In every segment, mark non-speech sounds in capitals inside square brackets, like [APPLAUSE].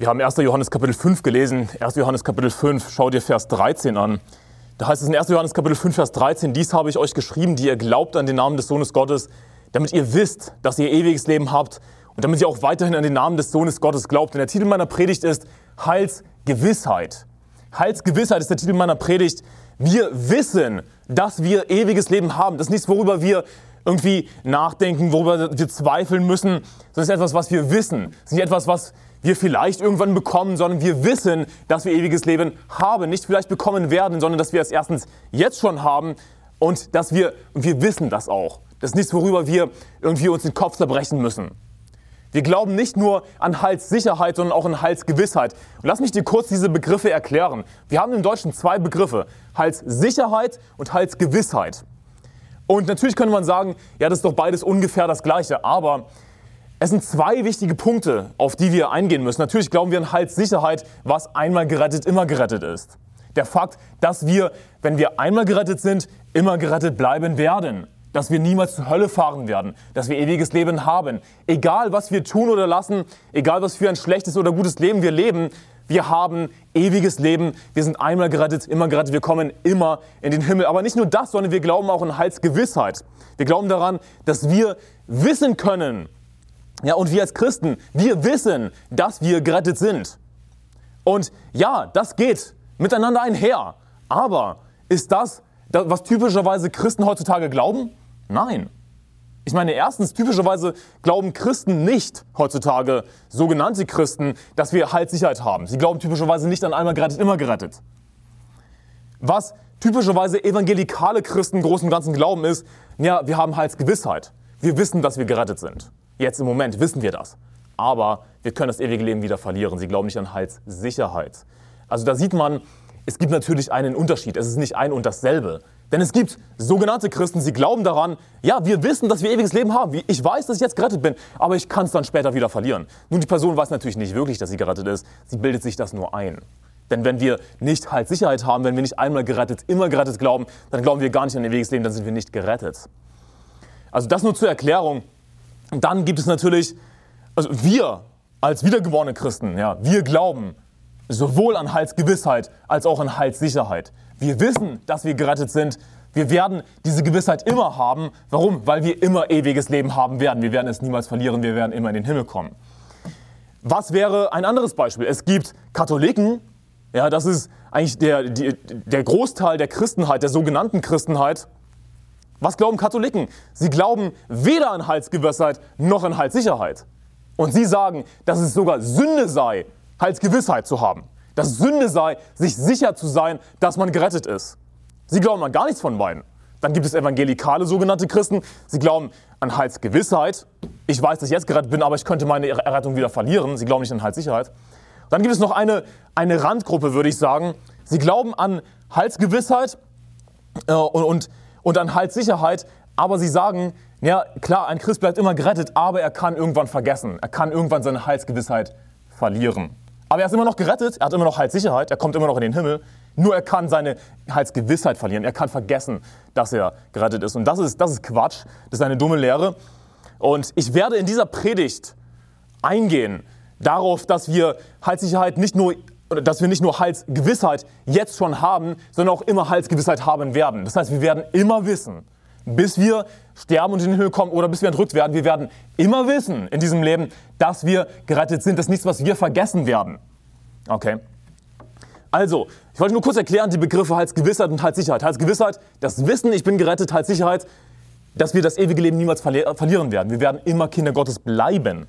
Wir haben 1. Johannes Kapitel 5 gelesen. 1. Johannes Kapitel 5, schau dir Vers 13 an. Da heißt es in 1. Johannes Kapitel 5, Vers 13, dies habe ich euch geschrieben, die ihr glaubt an den Namen des Sohnes Gottes, damit ihr wisst, dass ihr ewiges Leben habt und damit ihr auch weiterhin an den Namen des Sohnes Gottes glaubt. Denn der Titel meiner Predigt ist Heilsgewissheit. Heilsgewissheit ist der Titel meiner Predigt. Wir wissen, dass wir ewiges Leben haben. Das ist nichts, worüber wir irgendwie nachdenken, worüber wir zweifeln müssen, sondern es ist etwas, was wir wissen. Es ist nicht etwas, was wir vielleicht irgendwann bekommen, sondern wir wissen, dass wir ewiges Leben haben. Nicht vielleicht bekommen werden, sondern dass wir es erstens jetzt schon haben und dass wir, und wir wissen das auch. Das ist nichts, worüber wir irgendwie uns den Kopf zerbrechen müssen. Wir glauben nicht nur an Heilssicherheit, sondern auch an Heilsgewissheit. Und lass mich dir kurz diese Begriffe erklären. Wir haben im Deutschen zwei Begriffe, Heilssicherheit und Heilsgewissheit. Und natürlich könnte man sagen, ja, das ist doch beides ungefähr das Gleiche. Aber es sind zwei wichtige Punkte, auf die wir eingehen müssen. Natürlich glauben wir an Heilssicherheit, was einmal gerettet, immer gerettet ist. Der Fakt, dass wir, wenn wir einmal gerettet sind, immer gerettet bleiben werden. Dass wir niemals zur Hölle fahren werden. Dass wir ewiges Leben haben. Egal, was wir tun oder lassen, egal, was für ein schlechtes oder gutes Leben wir leben, wir haben ewiges Leben. Wir sind einmal gerettet, immer gerettet. Wir kommen immer in den Himmel. Aber nicht nur das, sondern wir glauben auch an Heilsgewissheit. Wir glauben daran, dass wir wissen können, ja, und wir als Christen, wir wissen, dass wir gerettet sind. Und ja, das geht miteinander einher. Aber ist das, was typischerweise Christen heutzutage glauben? Nein. Ich meine, erstens, typischerweise glauben Christen nicht heutzutage, sogenannte Christen, dass wir Heilssicherheit haben. Sie glauben typischerweise nicht an einmal gerettet, immer gerettet. Was typischerweise evangelikale Christen im Großen und Ganzen glauben ist, ja, wir haben Heilsgewissheit. Wir wissen, dass wir gerettet sind. Jetzt im Moment wissen wir das. Aber wir können das ewige Leben wieder verlieren. Sie glauben nicht an Heilssicherheit. Also da sieht man, es gibt natürlich einen Unterschied. Es ist nicht ein und dasselbe. Denn es gibt sogenannte Christen, sie glauben daran, ja, wir wissen, dass wir ewiges Leben haben. Ich weiß, dass ich jetzt gerettet bin, aber ich kann es dann später wieder verlieren. Nun, die Person weiß natürlich nicht wirklich, dass sie gerettet ist. Sie bildet sich das nur ein. Denn wenn wir nicht Heilssicherheit haben, wenn wir nicht einmal gerettet, immer gerettet glauben, dann glauben wir gar nicht an ewiges Leben, dann sind wir nicht gerettet. Also das nur zur Erklärung. Dann gibt es natürlich, also wir als wiedergeborene Christen, ja, wir glauben sowohl an Heilsgewissheit als auch an Heilssicherheit. Wir wissen, dass wir gerettet sind. Wir werden diese Gewissheit immer haben. Warum? Weil wir immer ewiges Leben haben werden. Wir werden es niemals verlieren. Wir werden immer in den Himmel kommen. Was wäre ein anderes Beispiel? Es gibt Katholiken, ja, das ist eigentlich der, die, der Großteil der Christenheit, der sogenannten Christenheit, was glauben Katholiken? Sie glauben weder an Heilsgewissheit noch an Heilssicherheit. Und sie sagen, dass es sogar Sünde sei, Heilsgewissheit zu haben. Dass Sünde sei, sich sicher zu sein, dass man gerettet ist. Sie glauben an gar nichts von beiden. Dann gibt es evangelikale sogenannte Christen. Sie glauben an Heilsgewissheit. Ich weiß, dass ich jetzt gerettet bin, aber ich könnte meine Errettung wieder verlieren. Sie glauben nicht an Heilssicherheit. Dann gibt es noch eine, eine Randgruppe, würde ich sagen. Sie glauben an Heilsgewissheit äh, und, und und an Heilssicherheit, aber sie sagen, ja klar, ein Christ bleibt immer gerettet, aber er kann irgendwann vergessen. Er kann irgendwann seine Heilsgewissheit verlieren. Aber er ist immer noch gerettet, er hat immer noch Heilssicherheit, er kommt immer noch in den Himmel. Nur er kann seine Heilsgewissheit verlieren. Er kann vergessen, dass er gerettet ist. Und das ist, das ist Quatsch. Das ist eine dumme Lehre. Und ich werde in dieser Predigt eingehen darauf, dass wir Heilssicherheit nicht nur dass wir nicht nur Heilsgewissheit jetzt schon haben, sondern auch immer Heilsgewissheit haben werden. Das heißt, wir werden immer wissen, bis wir sterben und in den Himmel kommen oder bis wir entrückt werden, wir werden immer wissen in diesem Leben, dass wir gerettet sind. Das ist nichts, was wir vergessen werden. Okay? Also, ich wollte nur kurz erklären die Begriffe Heilsgewissheit und Heilssicherheit. Heilsgewissheit, das Wissen, ich bin gerettet, Heilssicherheit, dass wir das ewige Leben niemals verlieren werden. Wir werden immer Kinder Gottes bleiben.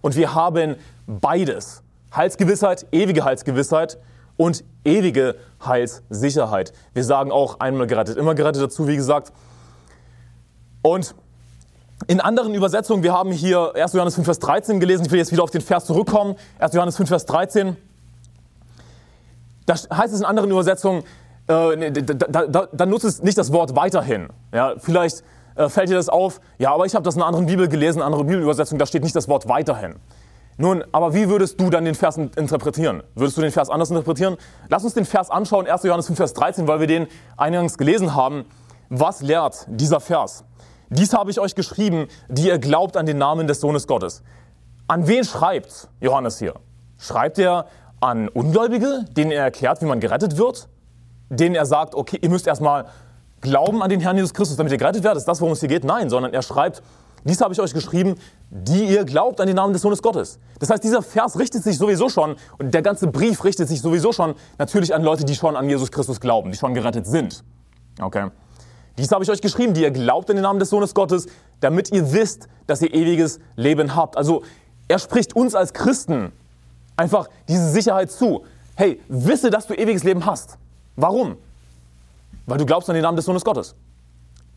Und wir haben beides. Heilsgewissheit, ewige Heilsgewissheit und ewige Heilssicherheit. Wir sagen auch einmal gerettet, immer gerettet dazu, wie gesagt. Und in anderen Übersetzungen, wir haben hier 1. Johannes 5, Vers 13 gelesen, ich will jetzt wieder auf den Vers zurückkommen. 1. Johannes 5, Vers 13. Da heißt es in anderen Übersetzungen, äh, da, da, da, nutzt es nicht das Wort weiterhin. Ja, vielleicht äh, fällt dir das auf, ja, aber ich habe das in einer anderen Bibel gelesen, in einer anderen Bibelübersetzung, da steht nicht das Wort weiterhin. Nun, aber wie würdest du dann den Vers interpretieren? Würdest du den Vers anders interpretieren? Lass uns den Vers anschauen, 1. Johannes 5, Vers 13, weil wir den eingangs gelesen haben. Was lehrt dieser Vers? Dies habe ich euch geschrieben, die ihr glaubt an den Namen des Sohnes Gottes. An wen schreibt Johannes hier? Schreibt er an Ungläubige, denen er erklärt, wie man gerettet wird? Denen er sagt, okay, ihr müsst erstmal glauben an den Herrn Jesus Christus, damit ihr gerettet werdet? Ist das, worum es hier geht? Nein, sondern er schreibt, dies habe ich euch geschrieben, die ihr glaubt an den Namen des Sohnes Gottes. Das heißt, dieser Vers richtet sich sowieso schon, und der ganze Brief richtet sich sowieso schon natürlich an Leute, die schon an Jesus Christus glauben, die schon gerettet sind. Okay. Dies habe ich euch geschrieben, die ihr glaubt in den Namen des Sohnes Gottes, damit ihr wisst, dass ihr ewiges Leben habt. Also er spricht uns als Christen einfach diese Sicherheit zu. Hey, wisse, dass du ewiges Leben hast. Warum? Weil du glaubst an den Namen des Sohnes Gottes.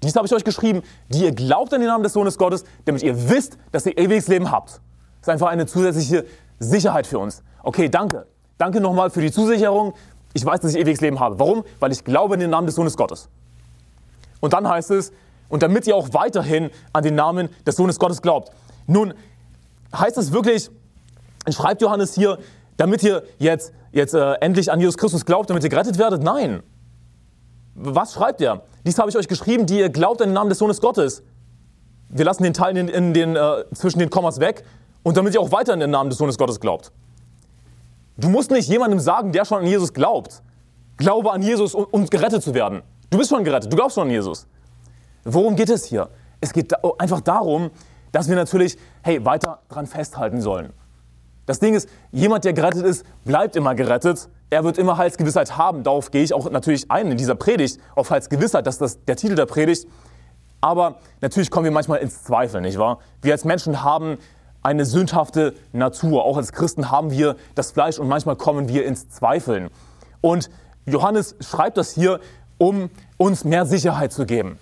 Dies habe ich euch geschrieben, die ihr glaubt an den Namen des Sohnes Gottes, damit ihr wisst, dass ihr ewiges Leben habt. Das ist einfach eine zusätzliche Sicherheit für uns. Okay, danke. Danke nochmal für die Zusicherung. Ich weiß, dass ich ewiges Leben habe. Warum? Weil ich glaube in den Namen des Sohnes Gottes. Und dann heißt es, und damit ihr auch weiterhin an den Namen des Sohnes Gottes glaubt. Nun, heißt es wirklich, schreibt Johannes hier, damit ihr jetzt, jetzt äh, endlich an Jesus Christus glaubt, damit ihr gerettet werdet? Nein. Was schreibt er? Dies habe ich euch geschrieben, die ihr glaubt an den Namen des Sohnes Gottes. Wir lassen den Teil in, in den, äh, zwischen den Kommas weg und damit ihr auch weiter in den Namen des Sohnes Gottes glaubt. Du musst nicht jemandem sagen, der schon an Jesus glaubt. Glaube an Jesus, um, um gerettet zu werden. Du bist schon gerettet, du glaubst schon an Jesus. Worum geht es hier? Es geht da, einfach darum, dass wir natürlich, hey, weiter dran festhalten sollen. Das Ding ist, jemand, der gerettet ist, bleibt immer gerettet. Er wird immer Heilsgewissheit haben. Darauf gehe ich auch natürlich ein in dieser Predigt, auf Heilsgewissheit, das ist das, der Titel der Predigt. Aber natürlich kommen wir manchmal ins Zweifel, nicht wahr? Wir als Menschen haben eine sündhafte Natur. Auch als Christen haben wir das Fleisch und manchmal kommen wir ins Zweifeln. Und Johannes schreibt das hier, um uns mehr Sicherheit zu geben.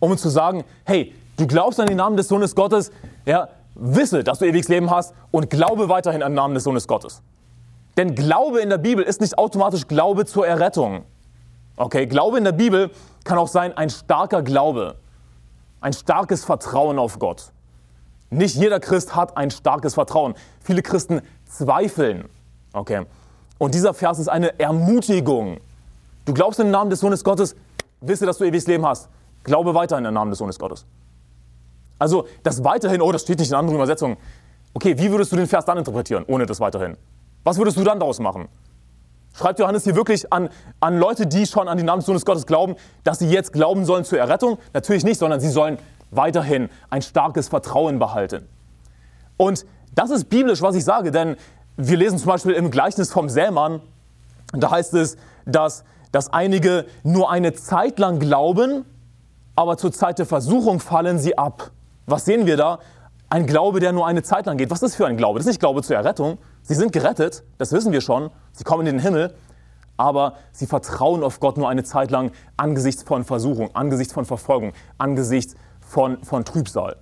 Um uns zu sagen, hey, du glaubst an den Namen des Sohnes Gottes, ja, wisse, dass du ewiges Leben hast und glaube weiterhin an den Namen des Sohnes Gottes. Denn Glaube in der Bibel ist nicht automatisch Glaube zur Errettung. Okay, Glaube in der Bibel kann auch sein ein starker Glaube, ein starkes Vertrauen auf Gott. Nicht jeder Christ hat ein starkes Vertrauen. Viele Christen zweifeln. Okay. Und dieser Vers ist eine Ermutigung. Du glaubst in den Namen des Sohnes Gottes, wisse, dass du ewiges Leben hast. Glaube weiter in den Namen des Sohnes Gottes. Also das weiterhin, oh, das steht nicht in anderen Übersetzungen. Okay, wie würdest du den Vers dann interpretieren, ohne das weiterhin? Was würdest du dann daraus machen? Schreibt Johannes hier wirklich an, an Leute, die schon an den Namen des Sohnes Gottes glauben, dass sie jetzt glauben sollen zur Errettung? Natürlich nicht, sondern sie sollen weiterhin ein starkes Vertrauen behalten. Und das ist biblisch, was ich sage, denn wir lesen zum Beispiel im Gleichnis vom Sämann, da heißt es, dass dass einige nur eine Zeit lang glauben, aber zur Zeit der Versuchung fallen sie ab. Was sehen wir da? Ein Glaube, der nur eine Zeit lang geht. Was ist für ein Glaube? Das ist nicht Glaube zur Errettung. Sie sind gerettet, das wissen wir schon. Sie kommen in den Himmel, aber sie vertrauen auf Gott nur eine Zeit lang angesichts von Versuchung, angesichts von Verfolgung, angesichts von, von Trübsal.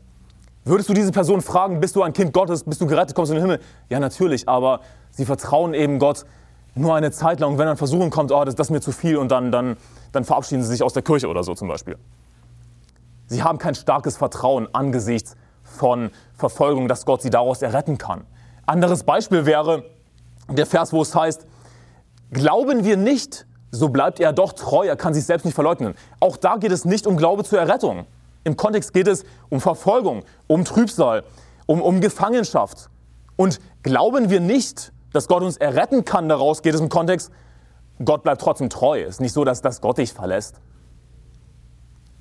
Würdest du diese Person fragen, bist du ein Kind Gottes, bist du gerettet, kommst du in den Himmel? Ja, natürlich, aber sie vertrauen eben Gott nur eine Zeit lang. Und wenn dann Versuchung kommt, oh, das, das ist mir zu viel und dann, dann, dann verabschieden sie sich aus der Kirche oder so zum Beispiel. Sie haben kein starkes Vertrauen angesichts von Verfolgung, dass Gott sie daraus erretten kann. Anderes Beispiel wäre der Vers, wo es heißt, glauben wir nicht, so bleibt er doch treu, er kann sich selbst nicht verleugnen. Auch da geht es nicht um Glaube zur Errettung. Im Kontext geht es um Verfolgung, um Trübsal, um, um Gefangenschaft. Und glauben wir nicht, dass Gott uns erretten kann, daraus geht es im Kontext, Gott bleibt trotzdem treu. Es ist nicht so, dass, dass Gott dich verlässt.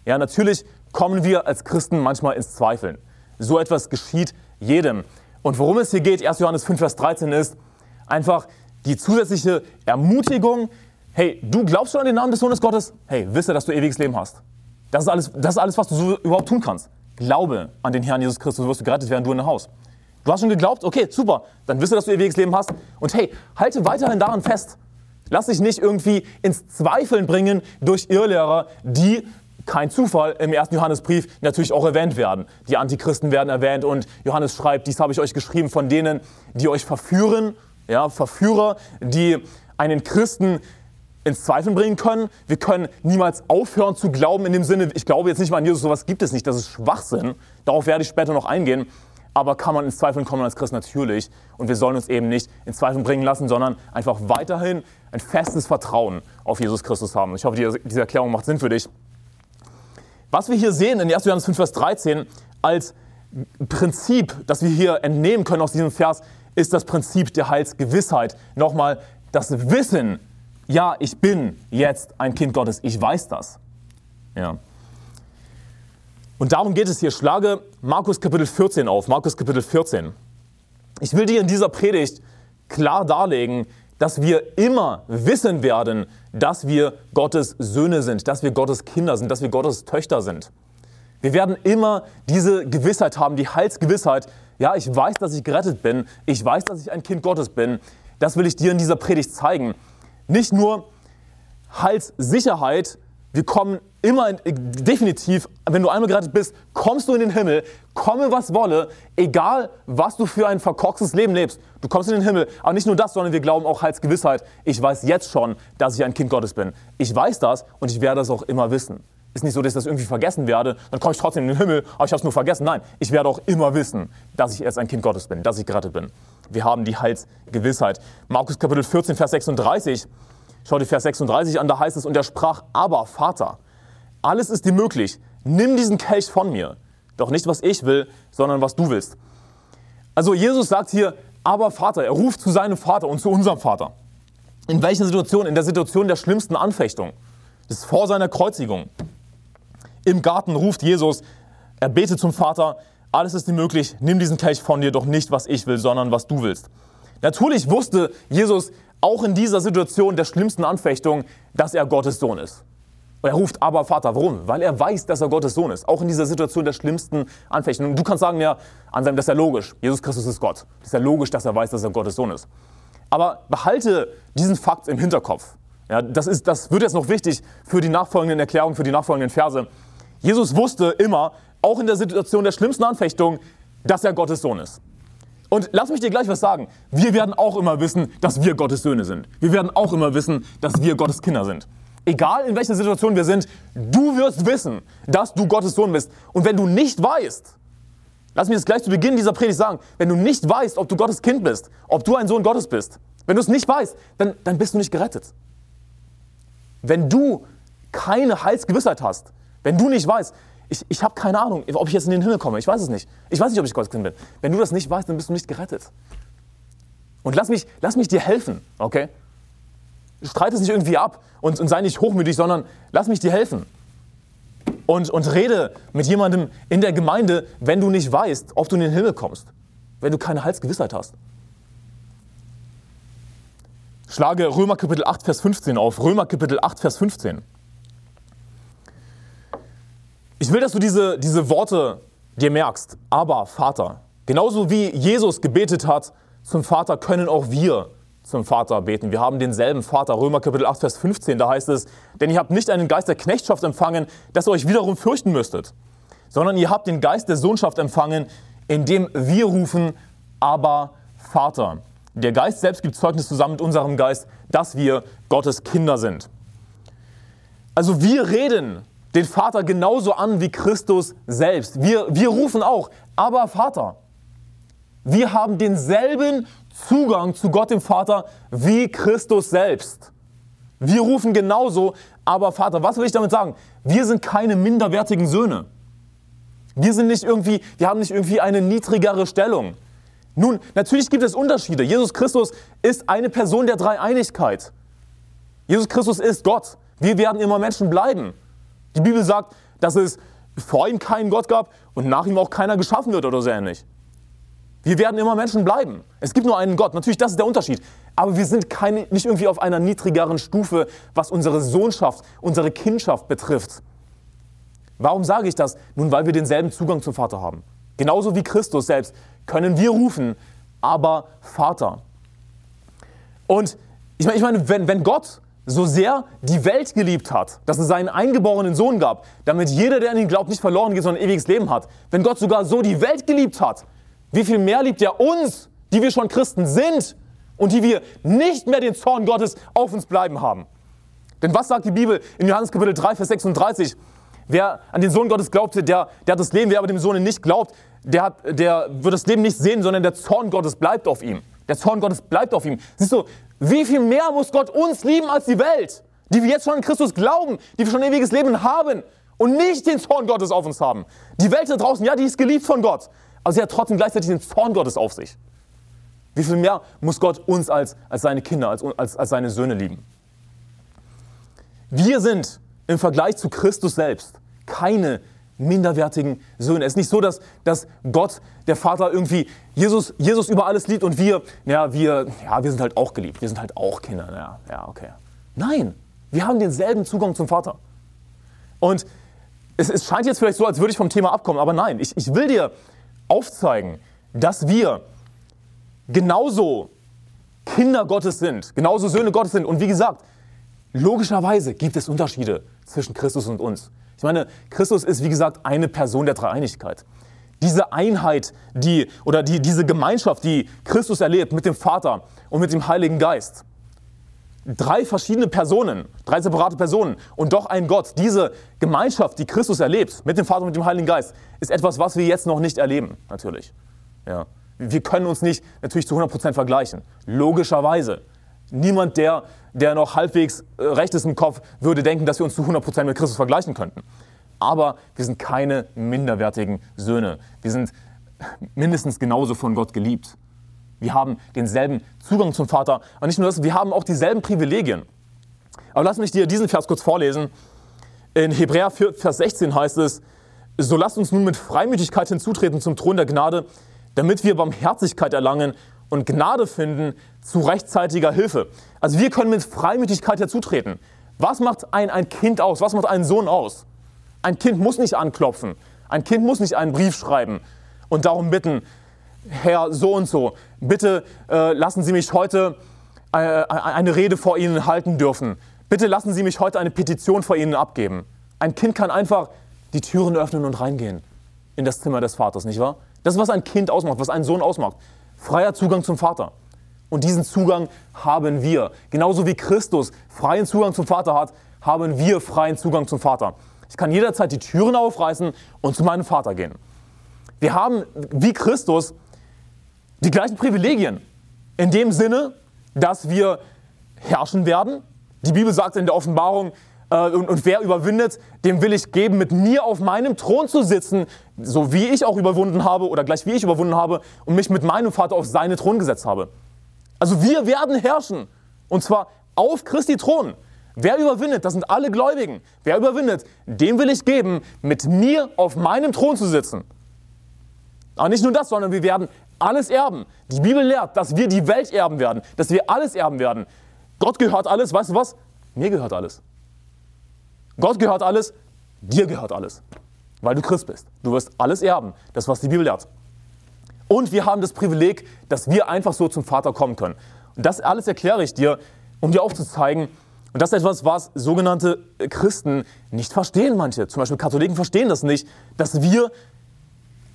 Ja, natürlich kommen wir als Christen manchmal ins Zweifeln. So etwas geschieht jedem. Und worum es hier geht, 1. Johannes 5, Vers 13 ist einfach die zusätzliche Ermutigung, hey, du glaubst schon an den Namen des Sohnes Gottes? Hey, wisse, dass du ewiges Leben hast. Das ist alles, das ist alles was du so überhaupt tun kannst. Glaube an den Herrn Jesus Christus, du wirst du gerettet werden, du in dein Haus. Du hast schon geglaubt? Okay, super. Dann du, dass du ewiges Leben hast. Und hey, halte weiterhin daran fest. Lass dich nicht irgendwie ins Zweifeln bringen durch Irrlehrer, die kein Zufall im ersten Johannesbrief natürlich auch erwähnt werden. Die Antichristen werden erwähnt und Johannes schreibt, dies habe ich euch geschrieben von denen, die euch verführen, ja, Verführer, die einen Christen ins Zweifeln bringen können. Wir können niemals aufhören zu glauben in dem Sinne, ich glaube jetzt nicht mal an Jesus, sowas gibt es nicht, das ist Schwachsinn. Darauf werde ich später noch eingehen. Aber kann man ins Zweifeln kommen als Christ natürlich. Und wir sollen uns eben nicht in Zweifeln bringen lassen, sondern einfach weiterhin ein festes Vertrauen auf Jesus Christus haben. Ich hoffe, diese Erklärung macht Sinn für dich. Was wir hier sehen in 1. Johannes 5, Vers 13 als Prinzip, das wir hier entnehmen können aus diesem Vers, ist das Prinzip der Heilsgewissheit. Nochmal, das Wissen, ja, ich bin jetzt ein Kind Gottes, ich weiß das. Ja. Und darum geht es hier. Schlage Markus Kapitel 14 auf. Markus Kapitel 14. Ich will dir in dieser Predigt klar darlegen, dass wir immer wissen werden, dass wir Gottes Söhne sind, dass wir Gottes Kinder sind, dass wir Gottes Töchter sind. Wir werden immer diese Gewissheit haben, die Heilsgewissheit. Ja, ich weiß, dass ich gerettet bin. Ich weiß, dass ich ein Kind Gottes bin. Das will ich dir in dieser Predigt zeigen. Nicht nur Heilssicherheit, wir kommen immer in, definitiv, wenn du einmal gerettet bist, kommst du in den Himmel, komme was wolle, egal was du für ein verkorkstes Leben lebst. Du kommst in den Himmel. Aber nicht nur das, sondern wir glauben auch als Gewissheit, ich weiß jetzt schon, dass ich ein Kind Gottes bin. Ich weiß das und ich werde das auch immer wissen. Ist nicht so, dass ich das irgendwie vergessen werde, dann komme ich trotzdem in den Himmel, aber ich habe es nur vergessen. Nein, ich werde auch immer wissen, dass ich jetzt ein Kind Gottes bin, dass ich gerettet bin. Wir haben die Heilsgewissheit. Markus Kapitel 14, Vers 36 Schau dir Vers 36 an, da heißt es, und er sprach, aber Vater, alles ist dir möglich, nimm diesen Kelch von mir. Doch nicht, was ich will, sondern was du willst. Also Jesus sagt hier, aber Vater, er ruft zu seinem Vater und zu unserem Vater. In welcher Situation? In der Situation der schlimmsten Anfechtung. Das ist vor seiner Kreuzigung. Im Garten ruft Jesus, er betet zum Vater, alles ist dir möglich, nimm diesen Kelch von dir, doch nicht, was ich will, sondern was du willst. Natürlich wusste Jesus, auch in dieser Situation der schlimmsten Anfechtung, dass er Gottes Sohn ist. Und er ruft aber Vater. Warum? Weil er weiß, dass er Gottes Sohn ist. Auch in dieser Situation der schlimmsten Anfechtung. Du kannst sagen, ja, Anselm, das ist ja logisch. Jesus Christus ist Gott. Das ist ja logisch, dass er weiß, dass er Gottes Sohn ist. Aber behalte diesen Fakt im Hinterkopf. Ja, das, ist, das wird jetzt noch wichtig für die nachfolgenden Erklärungen, für die nachfolgenden Verse. Jesus wusste immer, auch in der Situation der schlimmsten Anfechtung, dass er Gottes Sohn ist. Und lass mich dir gleich was sagen. Wir werden auch immer wissen, dass wir Gottes Söhne sind. Wir werden auch immer wissen, dass wir Gottes Kinder sind. Egal in welcher Situation wir sind, du wirst wissen, dass du Gottes Sohn bist. Und wenn du nicht weißt, lass mich das gleich zu Beginn dieser Predigt sagen, wenn du nicht weißt, ob du Gottes Kind bist, ob du ein Sohn Gottes bist, wenn du es nicht weißt, dann, dann bist du nicht gerettet. Wenn du keine Heilsgewissheit hast, wenn du nicht weißt, ich, ich habe keine Ahnung, ob ich jetzt in den Himmel komme. Ich weiß es nicht. Ich weiß nicht, ob ich Gottes Kind bin. Wenn du das nicht weißt, dann bist du nicht gerettet. Und lass mich, lass mich dir helfen, okay? Streite es nicht irgendwie ab und, und sei nicht hochmütig, sondern lass mich dir helfen. Und, und rede mit jemandem in der Gemeinde, wenn du nicht weißt, ob du in den Himmel kommst. Wenn du keine Halsgewissheit hast. Schlage Römer Kapitel 8, Vers 15 auf. Römer Kapitel 8, Vers 15. Ich will, dass du diese, diese Worte dir merkst. Aber Vater. Genauso wie Jesus gebetet hat zum Vater, können auch wir zum Vater beten. Wir haben denselben Vater. Römer Kapitel 8, Vers 15, da heißt es, denn ihr habt nicht einen Geist der Knechtschaft empfangen, dass ihr euch wiederum fürchten müsstet, sondern ihr habt den Geist der Sohnschaft empfangen, indem wir rufen, aber Vater. Der Geist selbst gibt Zeugnis zusammen mit unserem Geist, dass wir Gottes Kinder sind. Also wir reden den Vater genauso an wie Christus selbst. Wir, wir rufen auch, aber Vater. Wir haben denselben Zugang zu Gott dem Vater wie Christus selbst. Wir rufen genauso, aber Vater. Was will ich damit sagen? Wir sind keine minderwertigen Söhne. Wir sind nicht irgendwie, wir haben nicht irgendwie eine niedrigere Stellung. Nun, natürlich gibt es Unterschiede. Jesus Christus ist eine Person der Dreieinigkeit. Jesus Christus ist Gott. Wir werden immer Menschen bleiben. Die Bibel sagt, dass es vor ihm keinen Gott gab und nach ihm auch keiner geschaffen wird oder so ähnlich. Wir werden immer Menschen bleiben. Es gibt nur einen Gott. Natürlich, das ist der Unterschied. Aber wir sind keine, nicht irgendwie auf einer niedrigeren Stufe, was unsere Sohnschaft, unsere Kindschaft betrifft. Warum sage ich das? Nun, weil wir denselben Zugang zum Vater haben. Genauso wie Christus selbst können wir rufen, aber Vater. Und ich meine, ich meine wenn, wenn Gott so sehr die Welt geliebt hat, dass es seinen eingeborenen Sohn gab, damit jeder, der an ihn glaubt, nicht verloren geht, sondern ewiges Leben hat. Wenn Gott sogar so die Welt geliebt hat, wie viel mehr liebt er uns, die wir schon Christen sind und die wir nicht mehr den Zorn Gottes auf uns bleiben haben? Denn was sagt die Bibel in Johannes Kapitel 3, Vers 36? Wer an den Sohn Gottes glaubte, der, der hat das Leben. Wer aber dem Sohn nicht glaubt, der, hat, der wird das Leben nicht sehen, sondern der Zorn Gottes bleibt auf ihm. Der Zorn Gottes bleibt auf ihm. Siehst du, wie viel mehr muss Gott uns lieben als die Welt, die wir jetzt schon in Christus glauben, die wir schon ewiges Leben haben und nicht den Zorn Gottes auf uns haben. Die Welt da draußen, ja, die ist geliebt von Gott, aber sie hat trotzdem gleichzeitig den Zorn Gottes auf sich. Wie viel mehr muss Gott uns als, als seine Kinder, als, als, als seine Söhne lieben? Wir sind im Vergleich zu Christus selbst keine minderwertigen Söhne. Es ist nicht so, dass, dass Gott, der Vater, irgendwie Jesus, Jesus über alles liebt und wir, ja, wir, ja, wir sind halt auch geliebt. Wir sind halt auch Kinder. Ja, ja, okay. Nein, wir haben denselben Zugang zum Vater. Und es, es scheint jetzt vielleicht so, als würde ich vom Thema abkommen, aber nein, ich, ich will dir aufzeigen, dass wir genauso Kinder Gottes sind, genauso Söhne Gottes sind. Und wie gesagt, logischerweise gibt es Unterschiede zwischen Christus und uns. Ich meine, Christus ist wie gesagt eine Person der Dreieinigkeit. Diese Einheit, die oder die, diese Gemeinschaft, die Christus erlebt mit dem Vater und mit dem Heiligen Geist. Drei verschiedene Personen, drei separate Personen und doch ein Gott. Diese Gemeinschaft, die Christus erlebt mit dem Vater und mit dem Heiligen Geist, ist etwas, was wir jetzt noch nicht erleben, natürlich. Ja. Wir können uns nicht natürlich zu 100% vergleichen. Logischerweise. Niemand, der, der noch halbwegs äh, recht ist im Kopf, würde denken, dass wir uns zu 100% mit Christus vergleichen könnten. Aber wir sind keine minderwertigen Söhne. Wir sind mindestens genauso von Gott geliebt. Wir haben denselben Zugang zum Vater. Und nicht nur das, wir haben auch dieselben Privilegien. Aber lass mich dir diesen Vers kurz vorlesen. In Hebräer 4, Vers 16 heißt es, so lasst uns nun mit Freimütigkeit hinzutreten zum Thron der Gnade, damit wir Barmherzigkeit erlangen und Gnade finden zu rechtzeitiger Hilfe. Also wir können mit Freimütigkeit herzutreten. Was macht ein, ein Kind aus? Was macht einen Sohn aus? Ein Kind muss nicht anklopfen. Ein Kind muss nicht einen Brief schreiben und darum bitten, Herr so und so, bitte äh, lassen Sie mich heute äh, eine Rede vor Ihnen halten dürfen. Bitte lassen Sie mich heute eine Petition vor Ihnen abgeben. Ein Kind kann einfach die Türen öffnen und reingehen in das Zimmer des Vaters, nicht wahr? Das ist, was ein Kind ausmacht, was einen Sohn ausmacht. Freier Zugang zum Vater. Und diesen Zugang haben wir. Genauso wie Christus freien Zugang zum Vater hat, haben wir freien Zugang zum Vater. Ich kann jederzeit die Türen aufreißen und zu meinem Vater gehen. Wir haben wie Christus die gleichen Privilegien. In dem Sinne, dass wir herrschen werden. Die Bibel sagt in der Offenbarung, äh, und, und wer überwindet, dem will ich geben, mit mir auf meinem Thron zu sitzen, so wie ich auch überwunden habe oder gleich wie ich überwunden habe und mich mit meinem Vater auf seinen Thron gesetzt habe. Also wir werden herrschen. Und zwar auf Christi Thron. Wer überwindet, das sind alle Gläubigen. Wer überwindet, dem will ich geben, mit mir auf meinem Thron zu sitzen. Aber nicht nur das, sondern wir werden alles erben. Die Bibel lehrt, dass wir die Welt erben werden, dass wir alles erben werden. Gott gehört alles, weißt du was? Mir gehört alles. Gott gehört alles, dir gehört alles, weil du Christ bist. Du wirst alles erben, das was die Bibel lehrt. Und wir haben das Privileg, dass wir einfach so zum Vater kommen können. Und das alles erkläre ich dir, um dir aufzuzeigen, und das ist etwas, was sogenannte Christen nicht verstehen, manche. Zum Beispiel Katholiken verstehen das nicht, dass wir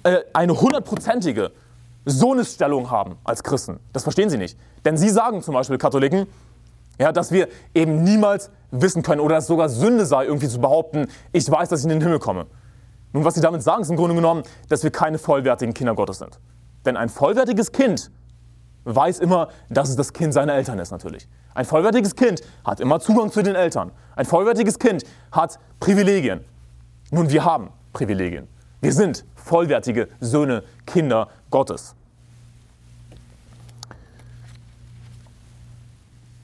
äh, eine hundertprozentige Sohnesstellung haben als Christen. Das verstehen sie nicht. Denn sie sagen zum Beispiel Katholiken, ja, dass wir eben niemals wissen können oder dass es sogar Sünde sei, irgendwie zu behaupten, ich weiß, dass ich in den Himmel komme. Nun, was sie damit sagen, ist im Grunde genommen, dass wir keine vollwertigen Kinder Gottes sind. Denn ein vollwertiges Kind weiß immer, dass es das Kind seiner Eltern ist natürlich. Ein vollwertiges Kind hat immer Zugang zu den Eltern. Ein vollwertiges Kind hat Privilegien. Nun, wir haben Privilegien. Wir sind vollwertige Söhne, Kinder Gottes.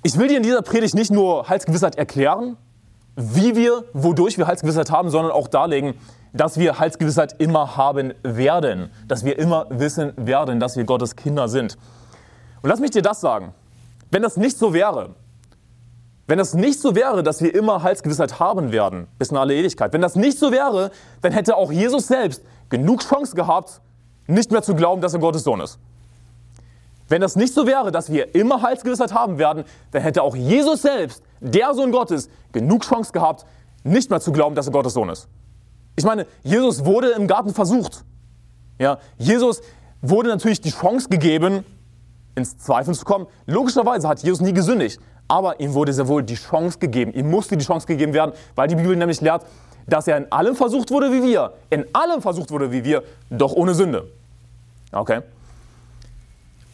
Ich will dir in dieser Predigt nicht nur Heilsgewissheit erklären, wie wir, wodurch wir Heilsgewissheit haben, sondern auch darlegen, dass wir Heilsgewissheit immer haben werden, dass wir immer wissen werden, dass wir Gottes Kinder sind. Und lass mich dir das sagen. Wenn das nicht so wäre, wenn das nicht so wäre, dass wir immer Heilsgewissheit haben werden, bis in alle Ewigkeit, wenn das nicht so wäre, dann hätte auch Jesus selbst genug Chance gehabt, nicht mehr zu glauben, dass er Gottes Sohn ist. Wenn das nicht so wäre, dass wir immer Heilsgewissheit haben werden, dann hätte auch Jesus selbst, der Sohn Gottes, genug Chance gehabt, nicht mehr zu glauben, dass er Gottes Sohn ist. Ich meine, Jesus wurde im Garten versucht. Ja, Jesus wurde natürlich die Chance gegeben, ins Zweifeln zu kommen. Logischerweise hat Jesus nie gesündigt, aber ihm wurde sehr wohl die Chance gegeben. Ihm musste die Chance gegeben werden, weil die Bibel nämlich lehrt, dass er in allem versucht wurde wie wir. In allem versucht wurde wie wir, doch ohne Sünde. Okay?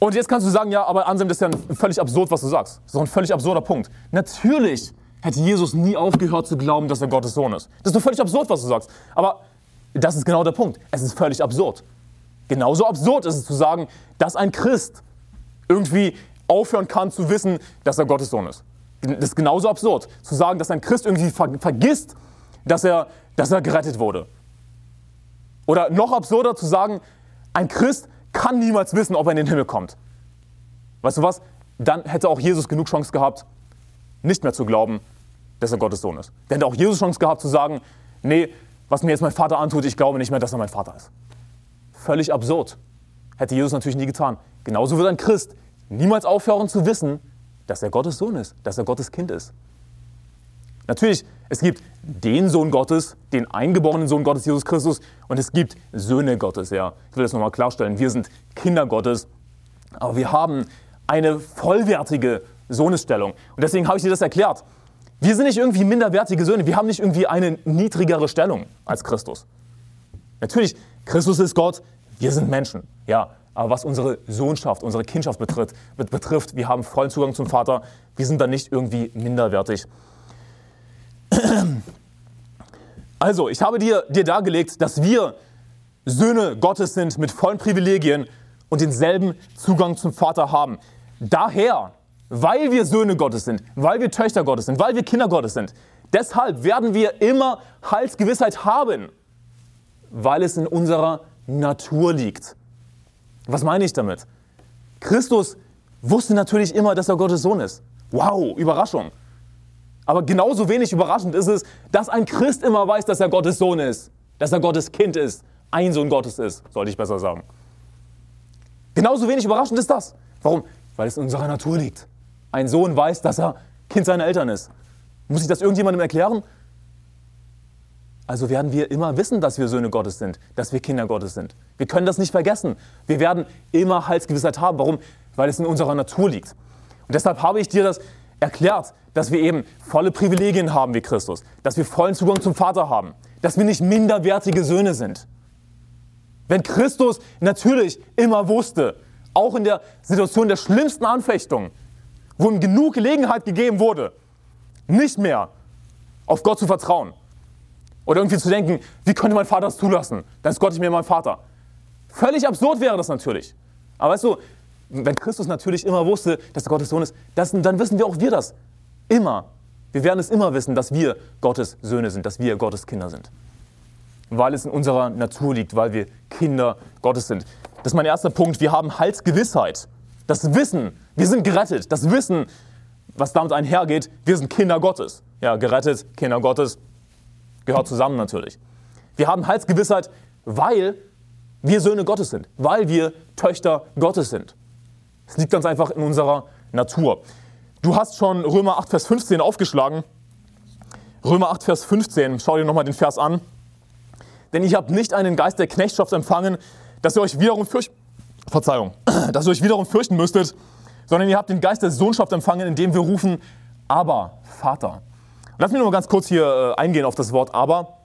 Und jetzt kannst du sagen, ja, aber Anselm, das ist ja völlig absurd, was du sagst. Das ist doch ein völlig absurder Punkt. Natürlich hätte Jesus nie aufgehört zu glauben, dass er Gottes Sohn ist. Das ist doch völlig absurd, was du sagst. Aber das ist genau der Punkt. Es ist völlig absurd. Genauso absurd ist es zu sagen, dass ein Christ irgendwie aufhören kann zu wissen, dass er Gottes Sohn ist. Das ist genauso absurd, zu sagen, dass ein Christ irgendwie ver vergisst, dass er, dass er gerettet wurde. Oder noch absurder zu sagen, ein Christ kann niemals wissen, ob er in den Himmel kommt. Weißt du was? Dann hätte auch Jesus genug Chance gehabt, nicht mehr zu glauben, dass er Gottes Sohn ist. Dann hätte auch Jesus Chance gehabt zu sagen, nee, was mir jetzt mein Vater antut, ich glaube nicht mehr, dass er mein Vater ist. Völlig absurd. Hätte Jesus natürlich nie getan. Genauso wird ein Christ niemals aufhören zu wissen, dass er Gottes Sohn ist, dass er Gottes Kind ist. Natürlich, es gibt den Sohn Gottes, den eingeborenen Sohn Gottes, Jesus Christus, und es gibt Söhne Gottes. Ja. Ich will das nochmal klarstellen. Wir sind Kinder Gottes, aber wir haben eine vollwertige Sohnesstellung. Und deswegen habe ich dir das erklärt. Wir sind nicht irgendwie minderwertige Söhne, wir haben nicht irgendwie eine niedrigere Stellung als Christus. Natürlich, Christus ist Gott, wir sind Menschen. Ja, aber was unsere Sohnschaft, unsere Kindschaft betrifft, betrifft, wir haben vollen Zugang zum Vater, wir sind dann nicht irgendwie minderwertig. Also, ich habe dir, dir dargelegt, dass wir Söhne Gottes sind mit vollen Privilegien und denselben Zugang zum Vater haben. Daher, weil wir Söhne Gottes sind, weil wir Töchter Gottes sind, weil wir Kinder Gottes sind, deshalb werden wir immer Heilsgewissheit haben, weil es in unserer Natur liegt. Was meine ich damit? Christus wusste natürlich immer, dass er Gottes Sohn ist. Wow, Überraschung. Aber genauso wenig überraschend ist es, dass ein Christ immer weiß, dass er Gottes Sohn ist, dass er Gottes Kind ist, ein Sohn Gottes ist, sollte ich besser sagen. Genauso wenig überraschend ist das. Warum? Weil es in unserer Natur liegt. Ein Sohn weiß, dass er Kind seiner Eltern ist. Muss ich das irgendjemandem erklären? Also werden wir immer wissen, dass wir Söhne Gottes sind, dass wir Kinder Gottes sind. Wir können das nicht vergessen. Wir werden immer Heilsgewissheit haben. Warum? Weil es in unserer Natur liegt. Und deshalb habe ich dir das erklärt, dass wir eben volle Privilegien haben wie Christus, dass wir vollen Zugang zum Vater haben, dass wir nicht minderwertige Söhne sind. Wenn Christus natürlich immer wusste, auch in der Situation der schlimmsten Anfechtung, wo ihm genug Gelegenheit gegeben wurde, nicht mehr auf Gott zu vertrauen, oder irgendwie zu denken, wie könnte mein Vater das zulassen? Dann ist Gott nicht mehr mein Vater. Völlig absurd wäre das natürlich. Aber weißt du, wenn Christus natürlich immer wusste, dass er Gottes Sohn ist, das, dann wissen wir auch wir das. Immer. Wir werden es immer wissen, dass wir Gottes Söhne sind, dass wir Gottes Kinder sind. Weil es in unserer Natur liegt, weil wir Kinder Gottes sind. Das ist mein erster Punkt. Wir haben Heilsgewissheit. Das Wissen, wir sind gerettet. Das Wissen, was damit einhergeht, wir sind Kinder Gottes. Ja, gerettet, Kinder Gottes, Gehört zusammen natürlich. Wir haben Heilsgewissheit, weil wir Söhne Gottes sind, weil wir Töchter Gottes sind. Es liegt ganz einfach in unserer Natur. Du hast schon Römer 8, Vers 15 aufgeschlagen. Römer 8, Vers 15, schau dir nochmal den Vers an. Denn ihr habt nicht einen Geist der Knechtschaft empfangen, dass ihr euch wiederum fürchten, Verzeihung, [CLEARS THROAT] dass ihr euch wiederum fürchten müsstet, sondern ihr habt den Geist der Sohnschaft empfangen, indem wir rufen, aber Vater. Lass mich mal ganz kurz hier äh, eingehen auf das Wort aber.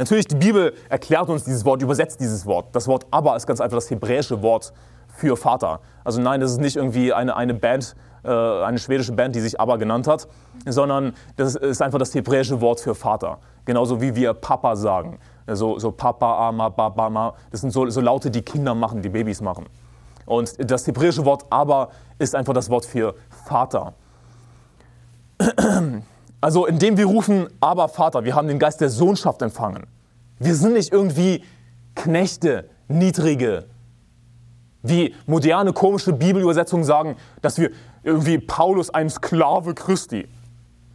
Natürlich, die Bibel erklärt uns dieses Wort, übersetzt dieses Wort. Das Wort aber ist ganz einfach das hebräische Wort für Vater. Also nein, das ist nicht irgendwie eine, eine Band, äh, eine schwedische Band, die sich aber genannt hat, sondern das ist einfach das hebräische Wort für Vater. Genauso wie wir Papa sagen. So, so Papa, Ama, Babama. Das sind so, so Laute, die Kinder machen, die Babys machen. Und das hebräische Wort aber ist einfach das Wort für Vater. Also indem wir rufen, aber Vater, wir haben den Geist der Sohnschaft empfangen. Wir sind nicht irgendwie Knechte, Niedrige, wie moderne komische Bibelübersetzungen sagen, dass wir irgendwie Paulus ein Sklave Christi.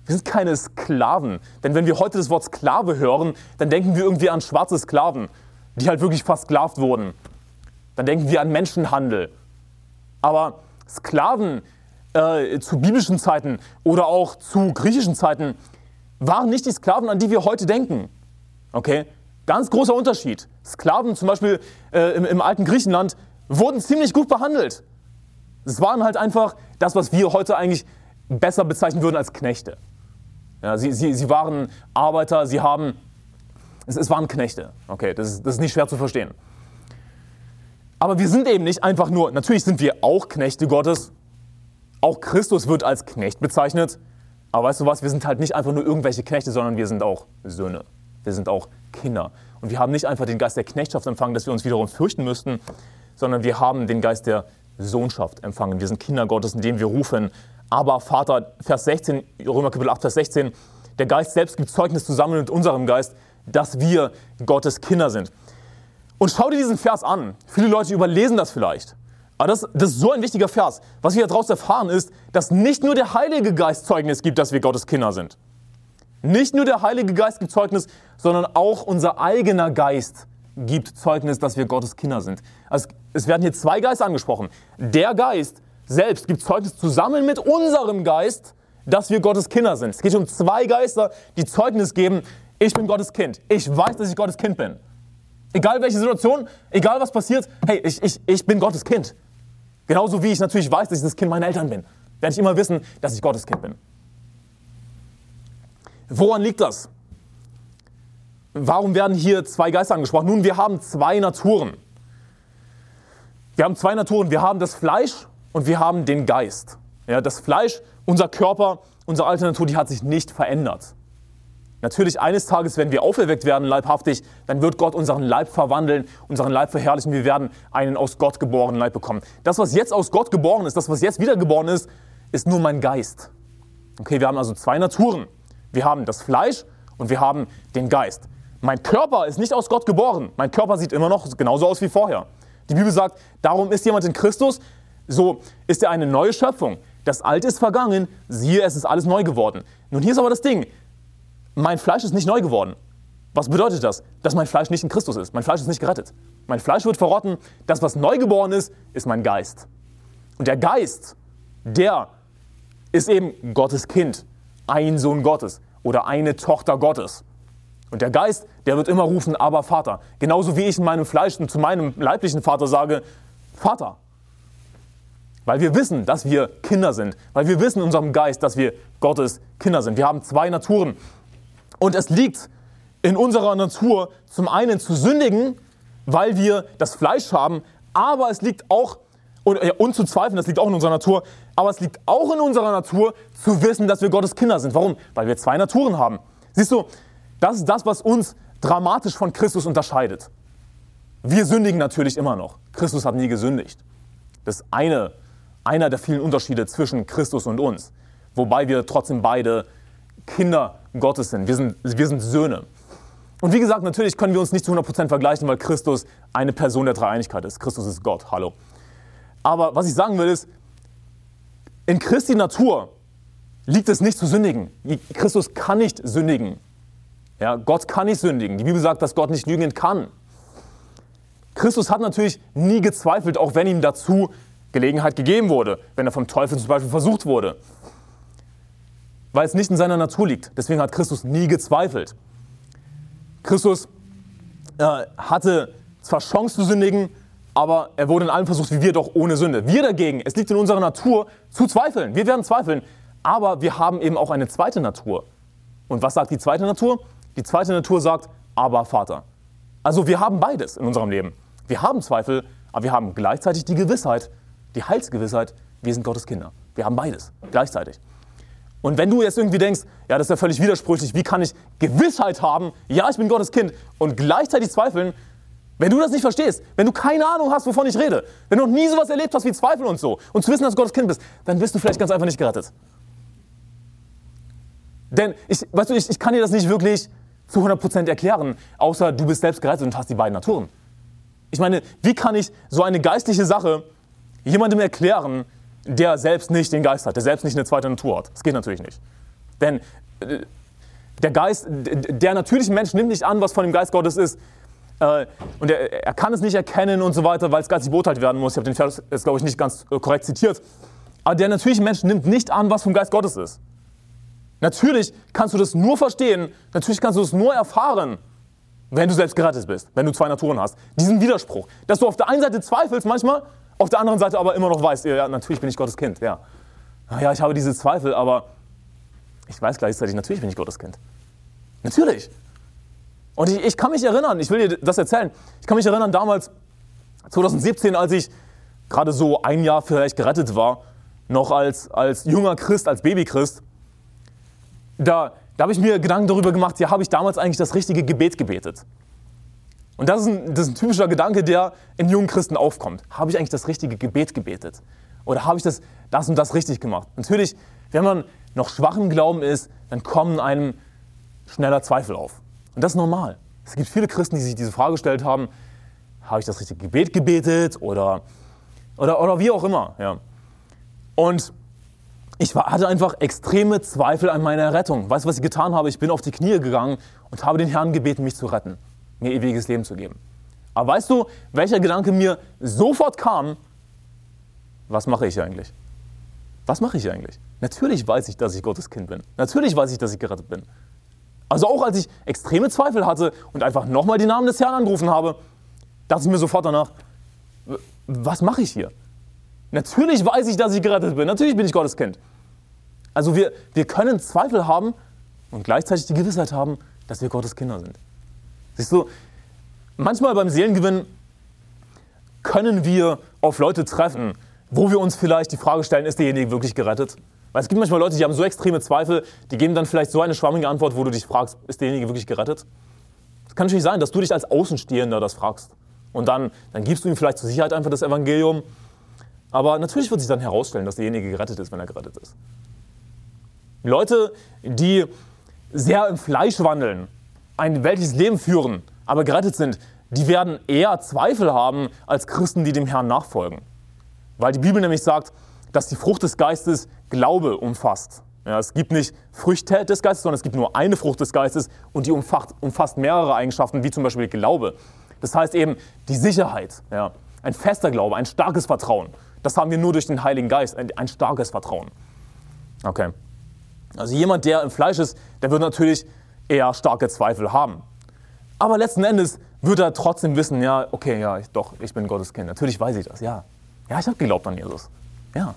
Wir sind keine Sklaven. Denn wenn wir heute das Wort Sklave hören, dann denken wir irgendwie an schwarze Sklaven, die halt wirklich versklavt wurden. Dann denken wir an Menschenhandel. Aber Sklaven äh, zu biblischen Zeiten oder auch zu griechischen Zeiten waren nicht die Sklaven, an die wir heute denken. Okay? Ganz großer Unterschied. Sklaven zum Beispiel äh, im, im alten Griechenland wurden ziemlich gut behandelt. Es waren halt einfach das, was wir heute eigentlich besser bezeichnen würden als Knechte. Ja, sie, sie, sie waren Arbeiter, sie haben, es, es waren Knechte. Okay, das ist, das ist nicht schwer zu verstehen. Aber wir sind eben nicht einfach nur, natürlich sind wir auch Knechte Gottes, auch Christus wird als Knecht bezeichnet. Aber weißt du was, wir sind halt nicht einfach nur irgendwelche Knechte, sondern wir sind auch Söhne. Wir sind auch Kinder. Und wir haben nicht einfach den Geist der Knechtschaft empfangen, dass wir uns wiederum fürchten müssten, sondern wir haben den Geist der Sohnschaft empfangen. Wir sind Kinder Gottes, indem wir rufen, aber Vater, Vers 16, Römer Kapitel 8, Vers 16, der Geist selbst gibt Zeugnis zusammen mit unserem Geist, dass wir Gottes Kinder sind. Und schau dir diesen Vers an. Viele Leute überlesen das vielleicht. Aber das, das ist so ein wichtiger Vers. Was wir daraus erfahren ist, dass nicht nur der Heilige Geist Zeugnis gibt, dass wir Gottes Kinder sind. Nicht nur der Heilige Geist gibt Zeugnis, sondern auch unser eigener Geist gibt Zeugnis, dass wir Gottes Kinder sind. Also es werden hier zwei Geister angesprochen. Der Geist selbst gibt Zeugnis zusammen mit unserem Geist, dass wir Gottes Kinder sind. Es geht um zwei Geister, die Zeugnis geben, ich bin Gottes Kind. Ich weiß, dass ich Gottes Kind bin. Egal welche Situation, egal was passiert, hey, ich, ich, ich bin Gottes Kind. Genauso wie ich natürlich weiß, dass ich das Kind meiner Eltern bin, werde ich immer wissen, dass ich Gottes Kind bin. Woran liegt das? Warum werden hier zwei Geister angesprochen? Nun, wir haben zwei Naturen. Wir haben zwei Naturen. Wir haben das Fleisch und wir haben den Geist. Ja, das Fleisch, unser Körper, unsere alte Natur, die hat sich nicht verändert. Natürlich eines Tages, wenn wir auferweckt werden, leibhaftig, dann wird Gott unseren Leib verwandeln, unseren Leib verherrlichen. Wir werden einen aus Gott geborenen Leib bekommen. Das, was jetzt aus Gott geboren ist, das, was jetzt wiedergeboren ist, ist nur mein Geist. Okay, wir haben also zwei Naturen. Wir haben das Fleisch und wir haben den Geist. Mein Körper ist nicht aus Gott geboren. Mein Körper sieht immer noch genauso aus wie vorher. Die Bibel sagt, darum ist jemand in Christus, so ist er eine neue Schöpfung. Das Alte ist vergangen, siehe, es ist alles neu geworden. Nun, hier ist aber das Ding. Mein Fleisch ist nicht neu geworden. Was bedeutet das? Dass mein Fleisch nicht in Christus ist. Mein Fleisch ist nicht gerettet. Mein Fleisch wird verrotten. Das, was neu geboren ist, ist mein Geist. Und der Geist, der ist eben Gottes Kind, ein Sohn Gottes oder eine Tochter Gottes. Und der Geist, der wird immer rufen, aber Vater. Genauso wie ich in meinem Fleisch zu meinem leiblichen Vater sage, Vater. Weil wir wissen, dass wir Kinder sind. Weil wir wissen in unserem Geist, dass wir Gottes Kinder sind. Wir haben zwei Naturen. Und es liegt in unserer Natur zum einen zu sündigen, weil wir das Fleisch haben, aber es liegt auch, und, ja, und zu zweifeln, das liegt auch in unserer Natur, aber es liegt auch in unserer Natur zu wissen, dass wir Gottes Kinder sind. Warum? Weil wir zwei Naturen haben. Siehst du, das ist das, was uns dramatisch von Christus unterscheidet. Wir sündigen natürlich immer noch. Christus hat nie gesündigt. Das ist eine, einer der vielen Unterschiede zwischen Christus und uns. Wobei wir trotzdem beide Kinder Gottes sind. Wir sind, wir sind Söhne. Und wie gesagt, natürlich können wir uns nicht zu 100% vergleichen, weil Christus eine Person der Dreieinigkeit ist. Christus ist Gott, hallo. Aber was ich sagen will ist, in Christi Natur liegt es nicht zu sündigen. Christus kann nicht sündigen. Ja, Gott kann nicht sündigen. Die Bibel sagt, dass Gott nicht lügen kann. Christus hat natürlich nie gezweifelt, auch wenn ihm dazu Gelegenheit gegeben wurde, wenn er vom Teufel zum Beispiel versucht wurde. Weil es nicht in seiner Natur liegt. Deswegen hat Christus nie gezweifelt. Christus äh, hatte zwar Chance zu sündigen, aber er wurde in allem versucht, wie wir doch ohne Sünde. Wir dagegen, es liegt in unserer Natur zu zweifeln. Wir werden zweifeln. Aber wir haben eben auch eine zweite Natur. Und was sagt die zweite Natur? Die zweite Natur sagt, aber Vater. Also wir haben beides in unserem Leben. Wir haben Zweifel, aber wir haben gleichzeitig die Gewissheit, die Heilsgewissheit, wir sind Gottes Kinder. Wir haben beides gleichzeitig. Und wenn du jetzt irgendwie denkst, ja, das ist ja völlig widersprüchlich, wie kann ich Gewissheit haben, ja, ich bin Gottes Kind und gleichzeitig zweifeln, wenn du das nicht verstehst, wenn du keine Ahnung hast, wovon ich rede, wenn du noch nie sowas erlebt hast wie Zweifel und so und zu wissen, dass du Gottes Kind bist, dann bist du vielleicht ganz einfach nicht gerettet. Denn ich, weißt du, ich, ich kann dir das nicht wirklich zu 100% erklären, außer du bist selbst gerettet und hast die beiden Naturen. Ich meine, wie kann ich so eine geistliche Sache jemandem erklären, der selbst nicht den Geist hat, der selbst nicht eine zweite Natur hat? Das geht natürlich nicht. Denn äh, der Geist, der natürliche Mensch nimmt nicht an, was von dem Geist Gottes ist. Äh, und er, er kann es nicht erkennen und so weiter, weil es geistig beurteilt werden muss. Ich habe den Vers jetzt, glaube ich, nicht ganz äh, korrekt zitiert. Aber der natürliche Mensch nimmt nicht an, was vom Geist Gottes ist. Natürlich kannst du das nur verstehen, natürlich kannst du es nur erfahren, wenn du selbst gerettet bist, wenn du zwei Naturen hast. Diesen Widerspruch, dass du auf der einen Seite zweifelst manchmal, auf der anderen Seite aber immer noch weißt, ja, natürlich bin ich Gottes Kind, ja. Ja, ich habe diese Zweifel, aber ich weiß gleichzeitig, natürlich bin ich Gottes Kind. Natürlich. Und ich, ich kann mich erinnern, ich will dir das erzählen, ich kann mich erinnern damals, 2017, als ich gerade so ein Jahr vielleicht gerettet war, noch als, als junger Christ, als Babychrist, da, da habe ich mir Gedanken darüber gemacht, ja, habe ich damals eigentlich das richtige Gebet gebetet? Und das ist, ein, das ist ein typischer Gedanke, der im jungen Christen aufkommt. Habe ich eigentlich das richtige Gebet gebetet? Oder habe ich das, das und das richtig gemacht? Natürlich, wenn man noch schwach im Glauben ist, dann kommen einem schneller Zweifel auf. Und das ist normal. Es gibt viele Christen, die sich diese Frage gestellt haben, habe ich das richtige Gebet gebetet oder, oder, oder wie auch immer. Ja. Und ich war, hatte einfach extreme Zweifel an meiner Rettung. Weißt du, was ich getan habe? Ich bin auf die Knie gegangen und habe den Herrn gebeten, mich zu retten, mir ewiges Leben zu geben. Aber weißt du, welcher Gedanke mir sofort kam? Was mache ich eigentlich? Was mache ich eigentlich? Natürlich weiß ich, dass ich Gottes Kind bin. Natürlich weiß ich, dass ich gerettet bin. Also auch als ich extreme Zweifel hatte und einfach nochmal die Namen des Herrn angerufen habe, dachte ich mir sofort danach, was mache ich hier? Natürlich weiß ich, dass ich gerettet bin. Natürlich bin ich Gottes Kind. Also wir, wir können Zweifel haben und gleichzeitig die Gewissheit haben, dass wir Gottes Kinder sind. Siehst du, manchmal beim Seelengewinn können wir auf Leute treffen, wo wir uns vielleicht die Frage stellen, ist derjenige wirklich gerettet? Weil es gibt manchmal Leute, die haben so extreme Zweifel, die geben dann vielleicht so eine schwammige Antwort, wo du dich fragst, ist derjenige wirklich gerettet? Es kann natürlich sein, dass du dich als Außenstehender das fragst. Und dann, dann gibst du ihm vielleicht zur Sicherheit einfach das Evangelium. Aber natürlich wird sich dann herausstellen, dass derjenige gerettet ist, wenn er gerettet ist. Leute, die sehr im Fleisch wandeln, ein weltliches Leben führen, aber gerettet sind, die werden eher Zweifel haben als Christen, die dem Herrn nachfolgen. Weil die Bibel nämlich sagt, dass die Frucht des Geistes Glaube umfasst. Ja, es gibt nicht Früchte des Geistes, sondern es gibt nur eine Frucht des Geistes und die umfasst, umfasst mehrere Eigenschaften, wie zum Beispiel Glaube. Das heißt eben die Sicherheit, ja, ein fester Glaube, ein starkes Vertrauen. Das haben wir nur durch den Heiligen Geist, ein, ein starkes Vertrauen. Okay. Also jemand, der im Fleisch ist, der wird natürlich eher starke Zweifel haben. Aber letzten Endes wird er trotzdem wissen, ja, okay, ja, ich, doch, ich bin Gottes Kind. Natürlich weiß ich das, ja. Ja, ich habe geglaubt an Jesus. Ja.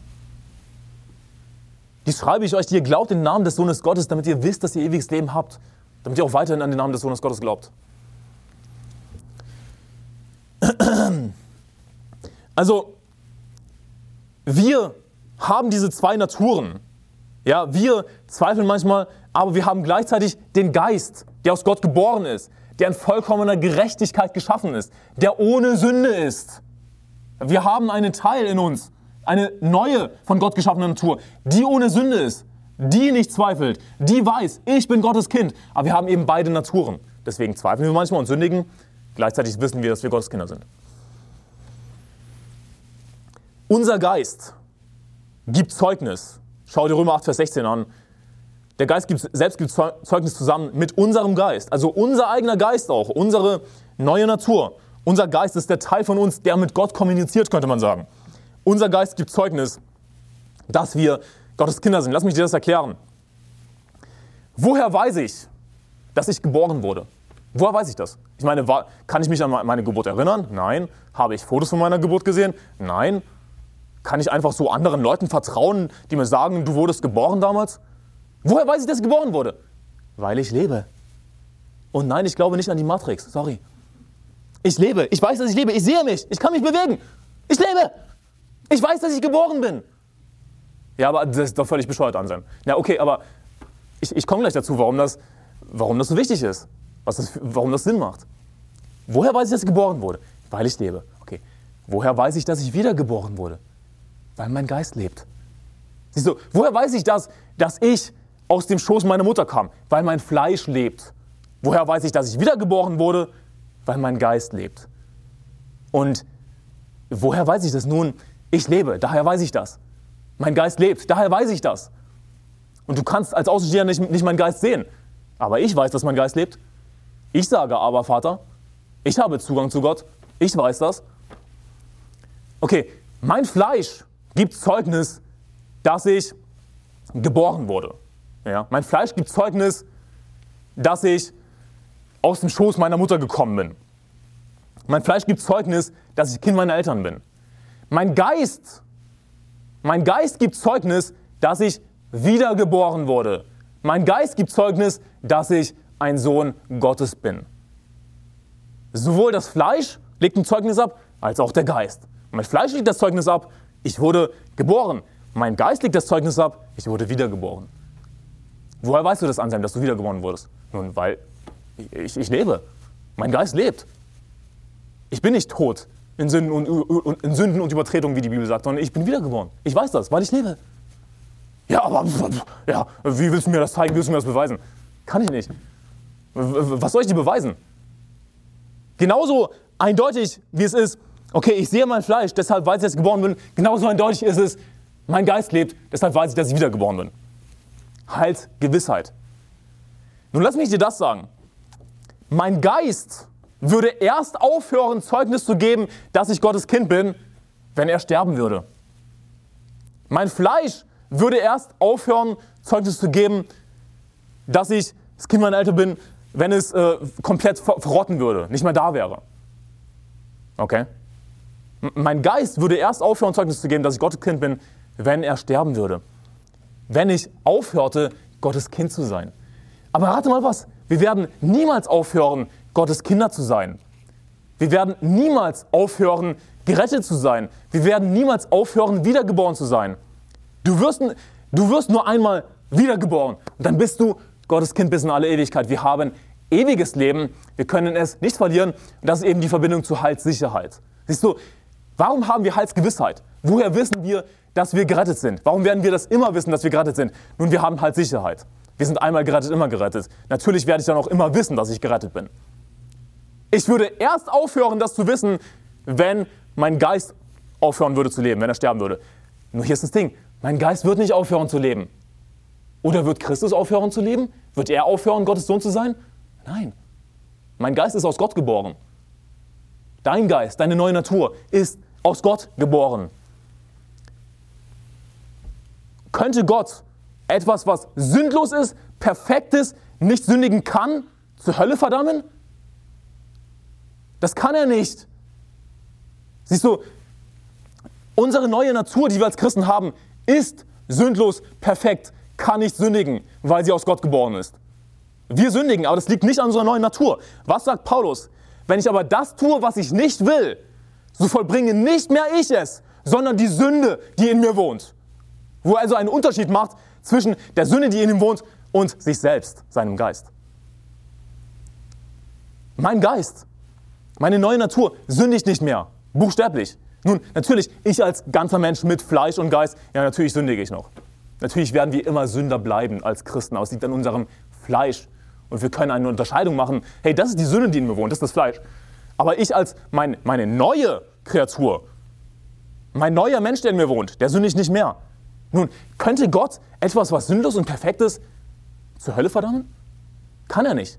Die schreibe ich euch, die ihr glaubt den Namen des Sohnes Gottes, damit ihr wisst, dass ihr ewiges Leben habt. Damit ihr auch weiterhin an den Namen des Sohnes Gottes glaubt. [CLEARS THROAT] Also, wir haben diese zwei Naturen. Ja, wir zweifeln manchmal, aber wir haben gleichzeitig den Geist, der aus Gott geboren ist, der in vollkommener Gerechtigkeit geschaffen ist, der ohne Sünde ist. Wir haben einen Teil in uns, eine neue von Gott geschaffene Natur, die ohne Sünde ist, die nicht zweifelt, die weiß, ich bin Gottes Kind. Aber wir haben eben beide Naturen. Deswegen zweifeln wir manchmal und sündigen. Gleichzeitig wissen wir, dass wir Gottes Kinder sind. Unser Geist gibt Zeugnis. Schau dir Römer 8, Vers 16 an. Der Geist gibt, selbst gibt Zeugnis zusammen mit unserem Geist. Also unser eigener Geist auch, unsere neue Natur. Unser Geist ist der Teil von uns, der mit Gott kommuniziert, könnte man sagen. Unser Geist gibt Zeugnis, dass wir Gottes Kinder sind. Lass mich dir das erklären. Woher weiß ich, dass ich geboren wurde? Woher weiß ich das? Ich meine, kann ich mich an meine Geburt erinnern? Nein. Habe ich Fotos von meiner Geburt gesehen? Nein. Kann ich einfach so anderen Leuten vertrauen, die mir sagen, du wurdest geboren damals? Woher weiß ich, dass ich geboren wurde? Weil ich lebe. Und nein, ich glaube nicht an die Matrix. Sorry. Ich lebe. Ich weiß, dass ich lebe. Ich sehe mich. Ich kann mich bewegen. Ich lebe. Ich weiß, dass ich geboren bin. Ja, aber das ist doch völlig bescheuert, Anselm. Ja, okay, aber ich, ich komme gleich dazu, warum das, warum das so wichtig ist. Was das, warum das Sinn macht. Woher weiß ich, dass ich geboren wurde? Weil ich lebe. Okay. Woher weiß ich, dass ich wiedergeboren wurde? Weil mein Geist lebt. Siehst du, woher weiß ich das, dass ich aus dem Schoß meiner Mutter kam? Weil mein Fleisch lebt. Woher weiß ich, dass ich wiedergeboren wurde? weil mein Geist lebt. Und woher weiß ich das nun? Ich lebe, daher weiß ich das. Mein Geist lebt, daher weiß ich das. Und du kannst als Außenstehender nicht, nicht meinen Geist sehen. Aber ich weiß, dass mein Geist lebt. Ich sage aber, Vater, ich habe Zugang zu Gott. Ich weiß das. Okay, mein Fleisch gibt Zeugnis, dass ich geboren wurde. Ja, mein Fleisch gibt Zeugnis, dass ich aus dem Schoß meiner Mutter gekommen bin. Mein Fleisch gibt Zeugnis, dass ich Kind meiner Eltern bin. Mein Geist, mein Geist gibt Zeugnis, dass ich wiedergeboren wurde. Mein Geist gibt Zeugnis, dass ich ein Sohn Gottes bin. Sowohl das Fleisch legt ein Zeugnis ab, als auch der Geist. Mein Fleisch legt das Zeugnis ab, ich wurde geboren. Mein Geist legt das Zeugnis ab, ich wurde wiedergeboren. Woher weißt du das, Anselm, dass du wiedergeboren wurdest? Nun, weil ich, ich lebe. Mein Geist lebt. Ich bin nicht tot in Sünden und, in Sünden und Übertretungen, wie die Bibel sagt, sondern ich bin wiedergeboren. Ich weiß das, weil ich lebe. Ja, aber ja, wie willst du mir das zeigen? Wie willst du mir das beweisen? Kann ich nicht. Was soll ich dir beweisen? Genauso eindeutig, wie es ist, okay, ich sehe mein Fleisch, deshalb weiß ich, dass ich geboren bin. Genauso eindeutig ist es, mein Geist lebt, deshalb weiß ich, dass ich wiedergeboren bin. Halt Gewissheit. Nun lass mich dir das sagen. Mein Geist würde erst aufhören, Zeugnis zu geben, dass ich Gottes Kind bin, wenn er sterben würde. Mein Fleisch würde erst aufhören, Zeugnis zu geben, dass ich das Kind meiner Eltern bin, wenn es äh, komplett verrotten würde, nicht mehr da wäre. Okay? Mein Geist würde erst aufhören, Zeugnis zu geben, dass ich Gottes Kind bin, wenn er sterben würde. Wenn ich aufhörte, Gottes Kind zu sein. Aber rate mal was, wir werden niemals aufhören, Gottes Kinder zu sein. Wir werden niemals aufhören, gerettet zu sein. Wir werden niemals aufhören, wiedergeboren zu sein. Du wirst, du wirst nur einmal wiedergeboren und dann bist du Gottes Kind bis in alle Ewigkeit. Wir haben ewiges Leben, wir können es nicht verlieren und das ist eben die Verbindung zur Heilssicherheit. Siehst du, warum haben wir Heilsgewissheit? Woher wissen wir, dass wir gerettet sind? Warum werden wir das immer wissen, dass wir gerettet sind? Nun, wir haben Heilssicherheit. Wir sind einmal gerettet, immer gerettet. Natürlich werde ich dann auch immer wissen, dass ich gerettet bin. Ich würde erst aufhören, das zu wissen, wenn mein Geist aufhören würde zu leben, wenn er sterben würde. Nur hier ist das Ding, mein Geist wird nicht aufhören zu leben. Oder wird Christus aufhören zu leben? Wird er aufhören, Gottes Sohn zu sein? Nein. Mein Geist ist aus Gott geboren. Dein Geist, deine neue Natur ist aus Gott geboren. Könnte Gott etwas, was sündlos ist, perfekt ist, nicht sündigen kann, zur Hölle verdammen? Das kann er nicht. Siehst du, unsere neue Natur, die wir als Christen haben, ist sündlos, perfekt, kann nicht sündigen, weil sie aus Gott geboren ist. Wir sündigen, aber das liegt nicht an unserer neuen Natur. Was sagt Paulus? Wenn ich aber das tue, was ich nicht will, so vollbringe nicht mehr ich es, sondern die Sünde, die in mir wohnt. Wo er also einen Unterschied macht zwischen der Sünde, die in ihm wohnt, und sich selbst, seinem Geist. Mein Geist meine neue Natur sündigt nicht mehr, buchstäblich. Nun, natürlich, ich als ganzer Mensch mit Fleisch und Geist, ja, natürlich sündige ich noch. Natürlich werden wir immer Sünder bleiben als Christen, aber liegt an unserem Fleisch. Und wir können eine Unterscheidung machen, hey, das ist die Sünde, die in mir wohnt, das ist das Fleisch. Aber ich als mein, meine neue Kreatur, mein neuer Mensch, der in mir wohnt, der sündigt nicht mehr. Nun, könnte Gott etwas, was sündlos und perfekt ist, zur Hölle verdammen? Kann er nicht.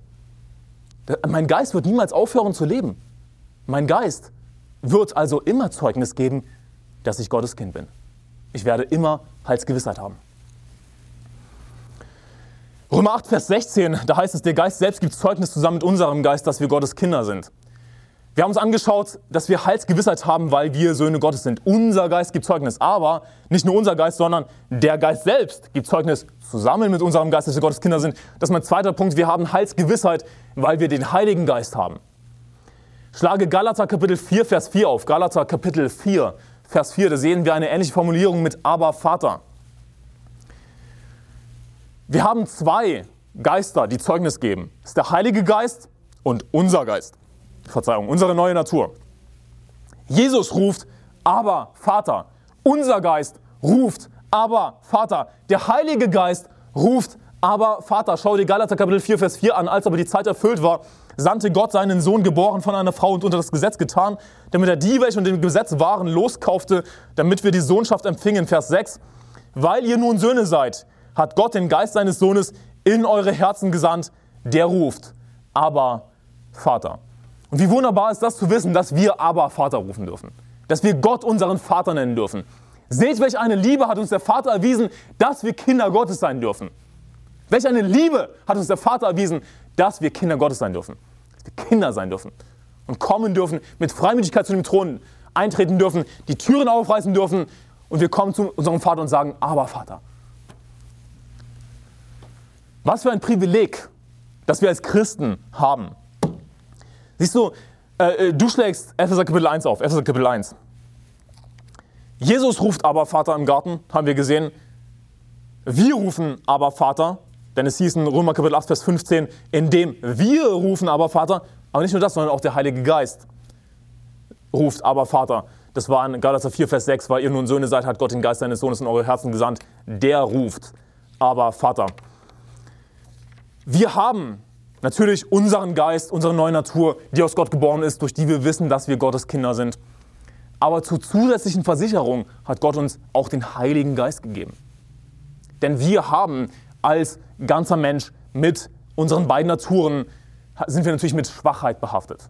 Mein Geist wird niemals aufhören zu leben. Mein Geist wird also immer Zeugnis geben, dass ich Gottes Kind bin. Ich werde immer Heilsgewissheit haben. Römer 8, Vers 16, da heißt es, der Geist selbst gibt Zeugnis zusammen mit unserem Geist, dass wir Gottes Kinder sind. Wir haben uns angeschaut, dass wir Heilsgewissheit haben, weil wir Söhne Gottes sind. Unser Geist gibt Zeugnis, aber nicht nur unser Geist, sondern der Geist selbst gibt Zeugnis zusammen mit unserem Geist, dass wir Gottes Kinder sind. Das ist mein zweiter Punkt. Wir haben Heilsgewissheit, weil wir den Heiligen Geist haben. Schlage Galater Kapitel 4, Vers 4 auf. Galater Kapitel 4, Vers 4. Da sehen wir eine ähnliche Formulierung mit Aber Vater. Wir haben zwei Geister, die Zeugnis geben. Das ist der Heilige Geist und unser Geist. Verzeihung, unsere neue Natur. Jesus ruft, aber Vater. Unser Geist ruft, aber Vater. Der Heilige Geist ruft, aber Vater. Schau dir Galater Kapitel 4, Vers 4 an. Als aber die Zeit erfüllt war, sandte Gott seinen Sohn, geboren von einer Frau und unter das Gesetz getan, damit er die, welche unter dem Gesetz waren, loskaufte, damit wir die Sohnschaft empfingen. Vers 6. Weil ihr nun Söhne seid, hat Gott den Geist seines Sohnes in eure Herzen gesandt, der ruft, aber Vater. Und wie wunderbar ist das zu wissen, dass wir aber Vater rufen dürfen. Dass wir Gott unseren Vater nennen dürfen. Seht, welch eine Liebe hat uns der Vater erwiesen, dass wir Kinder Gottes sein dürfen. Welch eine Liebe hat uns der Vater erwiesen, dass wir Kinder Gottes sein dürfen dass wir Kinder sein dürfen und kommen dürfen, mit Freimütigkeit zu dem Thron eintreten dürfen, die Türen aufreißen dürfen und wir kommen zu unserem Vater und sagen, aber Vater. Was für ein Privileg, das wir als Christen haben. Siehst du, äh, äh du schlägst Epheser Kapitel 1 auf, Epheser Kapitel 1. Jesus ruft aber Vater im Garten, haben wir gesehen. Wir rufen aber Vater denn es hieß in Römer Kapitel 8, Vers 15, indem wir rufen aber Vater, aber nicht nur das, sondern auch der Heilige Geist. ruft, aber Vater. Das war in Galater 4, Vers 6, weil ihr nun Söhne seid, hat Gott den Geist seines Sohnes in eure Herzen gesandt. Der ruft, aber Vater. Wir haben natürlich unseren Geist, unsere neue Natur, die aus Gott geboren ist, durch die wir wissen, dass wir Gottes Kinder sind. Aber zur zusätzlichen Versicherung hat Gott uns auch den Heiligen Geist gegeben. Denn wir haben als ganzer Mensch mit unseren beiden Naturen, sind wir natürlich mit Schwachheit behaftet.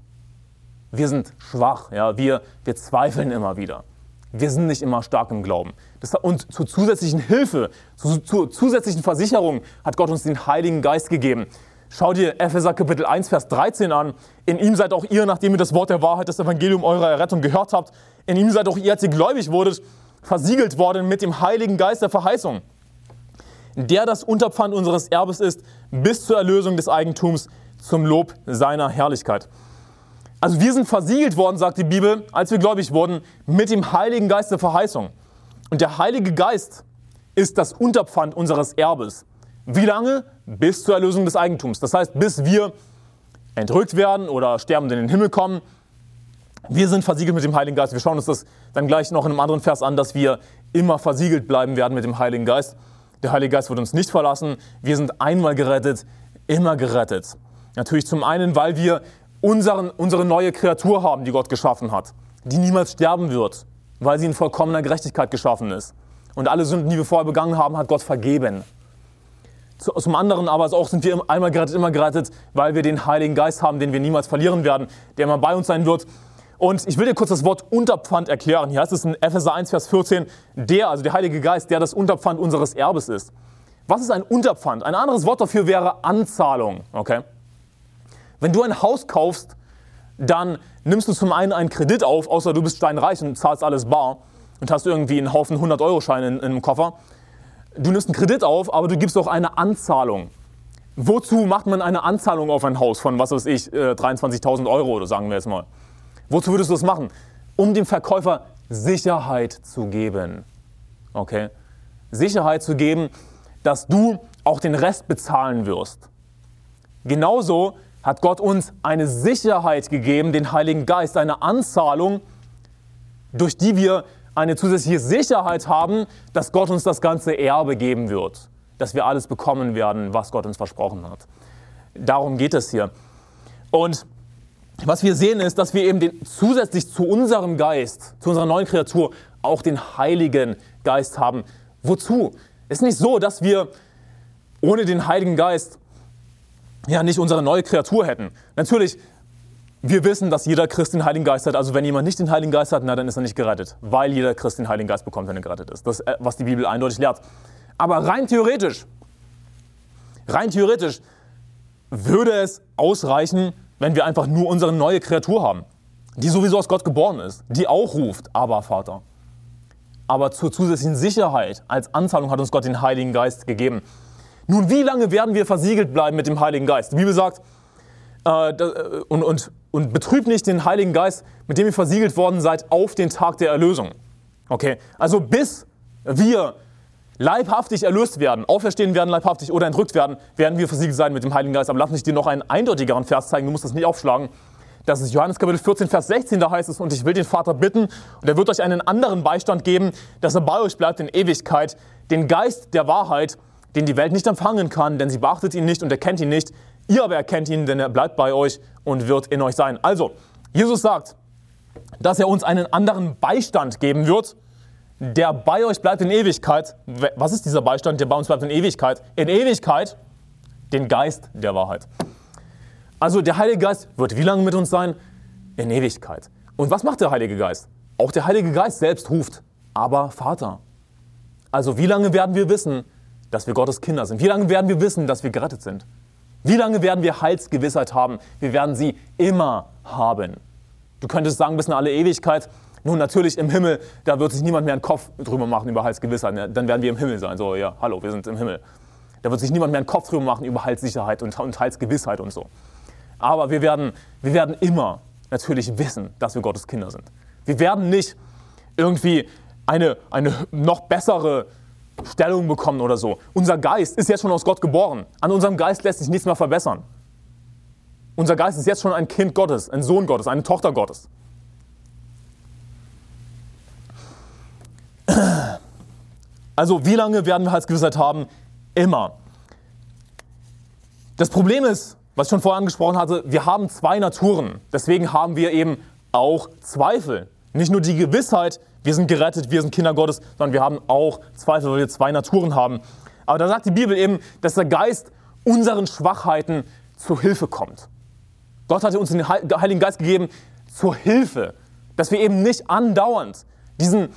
Wir sind schwach, ja? wir, wir zweifeln immer wieder. Wir sind nicht immer stark im Glauben. Und zur zusätzlichen Hilfe, zur, zur zusätzlichen Versicherung hat Gott uns den Heiligen Geist gegeben. Schau dir Epheser Kapitel 1, Vers 13 an. In ihm seid auch ihr, nachdem ihr das Wort der Wahrheit, das Evangelium eurer Errettung gehört habt, in ihm seid auch ihr, als ihr gläubig wurdet, versiegelt worden mit dem Heiligen Geist der Verheißung, der das Unterpfand unseres Erbes ist, bis zur Erlösung des Eigentums zum Lob seiner Herrlichkeit. Also wir sind versiegelt worden, sagt die Bibel, als wir gläubig wurden, mit dem Heiligen Geist der Verheißung. Und der Heilige Geist ist das Unterpfand unseres Erbes. Wie lange? Bis zur Erlösung des Eigentums. Das heißt, bis wir entrückt werden oder sterbend in den Himmel kommen. Wir sind versiegelt mit dem Heiligen Geist. Wir schauen uns das dann gleich noch in einem anderen Vers an, dass wir immer versiegelt bleiben werden mit dem Heiligen Geist. Der Heilige Geist wird uns nicht verlassen. Wir sind einmal gerettet, immer gerettet. Natürlich zum einen, weil wir unseren, unsere neue Kreatur haben, die Gott geschaffen hat, die niemals sterben wird, weil sie in vollkommener Gerechtigkeit geschaffen ist. Und alle Sünden, die wir vorher begangen haben, hat Gott vergeben. Zum anderen aber auch sind wir einmal gerettet, immer gerettet, weil wir den Heiligen Geist haben, den wir niemals verlieren werden, der immer bei uns sein wird. Und ich will dir kurz das Wort Unterpfand erklären. Hier heißt es in Epheser 1, Vers 14, der, also der Heilige Geist, der das Unterpfand unseres Erbes ist. Was ist ein Unterpfand? Ein anderes Wort dafür wäre Anzahlung. Okay? Wenn du ein Haus kaufst, dann nimmst du zum einen einen Kredit auf, außer du bist steinreich und zahlst alles bar und hast irgendwie einen Haufen 100-Euro-Scheine in, in, im Koffer. Du nimmst einen Kredit auf, aber du gibst auch eine Anzahlung. Wozu macht man eine Anzahlung auf ein Haus von, was weiß ich, 23.000 äh, Euro oder sagen wir jetzt mal? Wozu würdest du das machen? Um dem Verkäufer Sicherheit zu geben. Okay? Sicherheit zu geben, dass du auch den Rest bezahlen wirst. Genauso hat Gott uns eine Sicherheit gegeben, den Heiligen Geist, eine Anzahlung, durch die wir eine zusätzliche Sicherheit haben, dass Gott uns das ganze Erbe geben wird, dass wir alles bekommen werden, was Gott uns versprochen hat. Darum geht es hier. Und was wir sehen ist, dass wir eben den, zusätzlich zu unserem Geist, zu unserer neuen Kreatur, auch den Heiligen Geist haben. Wozu? Es ist nicht so, dass wir ohne den Heiligen Geist ja nicht unsere neue Kreatur hätten. Natürlich, wir wissen, dass jeder Christ den Heiligen Geist hat. Also wenn jemand nicht den Heiligen Geist hat, na, dann ist er nicht gerettet. Weil jeder Christ den Heiligen Geist bekommt, wenn er gerettet ist. Das ist, äh, was die Bibel eindeutig lehrt. Aber rein theoretisch, rein theoretisch würde es ausreichen, wenn wir einfach nur unsere neue Kreatur haben, die sowieso aus Gott geboren ist, die auch ruft, aber Vater. Aber zur zusätzlichen Sicherheit als Anzahlung hat uns Gott den Heiligen Geist gegeben. Nun, wie lange werden wir versiegelt bleiben mit dem Heiligen Geist? Die Bibel sagt, und, und, und betrübt nicht den Heiligen Geist, mit dem ihr versiegelt worden seid, auf den Tag der Erlösung. Okay, also bis wir leibhaftig erlöst werden, auferstehen werden leibhaftig oder entrückt werden, werden wir versiegelt sein mit dem Heiligen Geist. Aber lass mich dir noch einen eindeutigeren Vers zeigen, du musst das nicht aufschlagen. Das ist Johannes Kapitel 14, Vers 16, da heißt es, und ich will den Vater bitten, und er wird euch einen anderen Beistand geben, dass er bei euch bleibt in Ewigkeit, den Geist der Wahrheit, den die Welt nicht empfangen kann, denn sie beachtet ihn nicht und erkennt ihn nicht. Ihr aber erkennt ihn, denn er bleibt bei euch und wird in euch sein. Also, Jesus sagt, dass er uns einen anderen Beistand geben wird, der bei euch bleibt in Ewigkeit. Was ist dieser Beistand, der bei uns bleibt in Ewigkeit? In Ewigkeit den Geist der Wahrheit. Also der Heilige Geist wird wie lange mit uns sein? In Ewigkeit. Und was macht der Heilige Geist? Auch der Heilige Geist selbst ruft, aber Vater. Also wie lange werden wir wissen, dass wir Gottes Kinder sind? Wie lange werden wir wissen, dass wir gerettet sind? Wie lange werden wir Heilsgewissheit haben? Wir werden sie immer haben. Du könntest sagen, bis in alle Ewigkeit. Nun, natürlich im Himmel, da wird sich niemand mehr einen Kopf drüber machen über Heilsgewissheit. Dann werden wir im Himmel sein. So, ja, hallo, wir sind im Himmel. Da wird sich niemand mehr einen Kopf drüber machen über Heilssicherheit und, und Heilsgewissheit und so. Aber wir werden, wir werden immer natürlich wissen, dass wir Gottes Kinder sind. Wir werden nicht irgendwie eine, eine noch bessere Stellung bekommen oder so. Unser Geist ist jetzt schon aus Gott geboren. An unserem Geist lässt sich nichts mehr verbessern. Unser Geist ist jetzt schon ein Kind Gottes, ein Sohn Gottes, eine Tochter Gottes. Also wie lange werden wir Heilsgewissheit haben? Immer. Das Problem ist, was ich schon vorher angesprochen hatte, wir haben zwei Naturen. Deswegen haben wir eben auch Zweifel. Nicht nur die Gewissheit, wir sind gerettet, wir sind Kinder Gottes, sondern wir haben auch Zweifel, weil wir zwei Naturen haben. Aber da sagt die Bibel eben, dass der Geist unseren Schwachheiten zur Hilfe kommt. Gott hat uns den Heiligen Geist gegeben zur Hilfe, dass wir eben nicht andauernd diesen,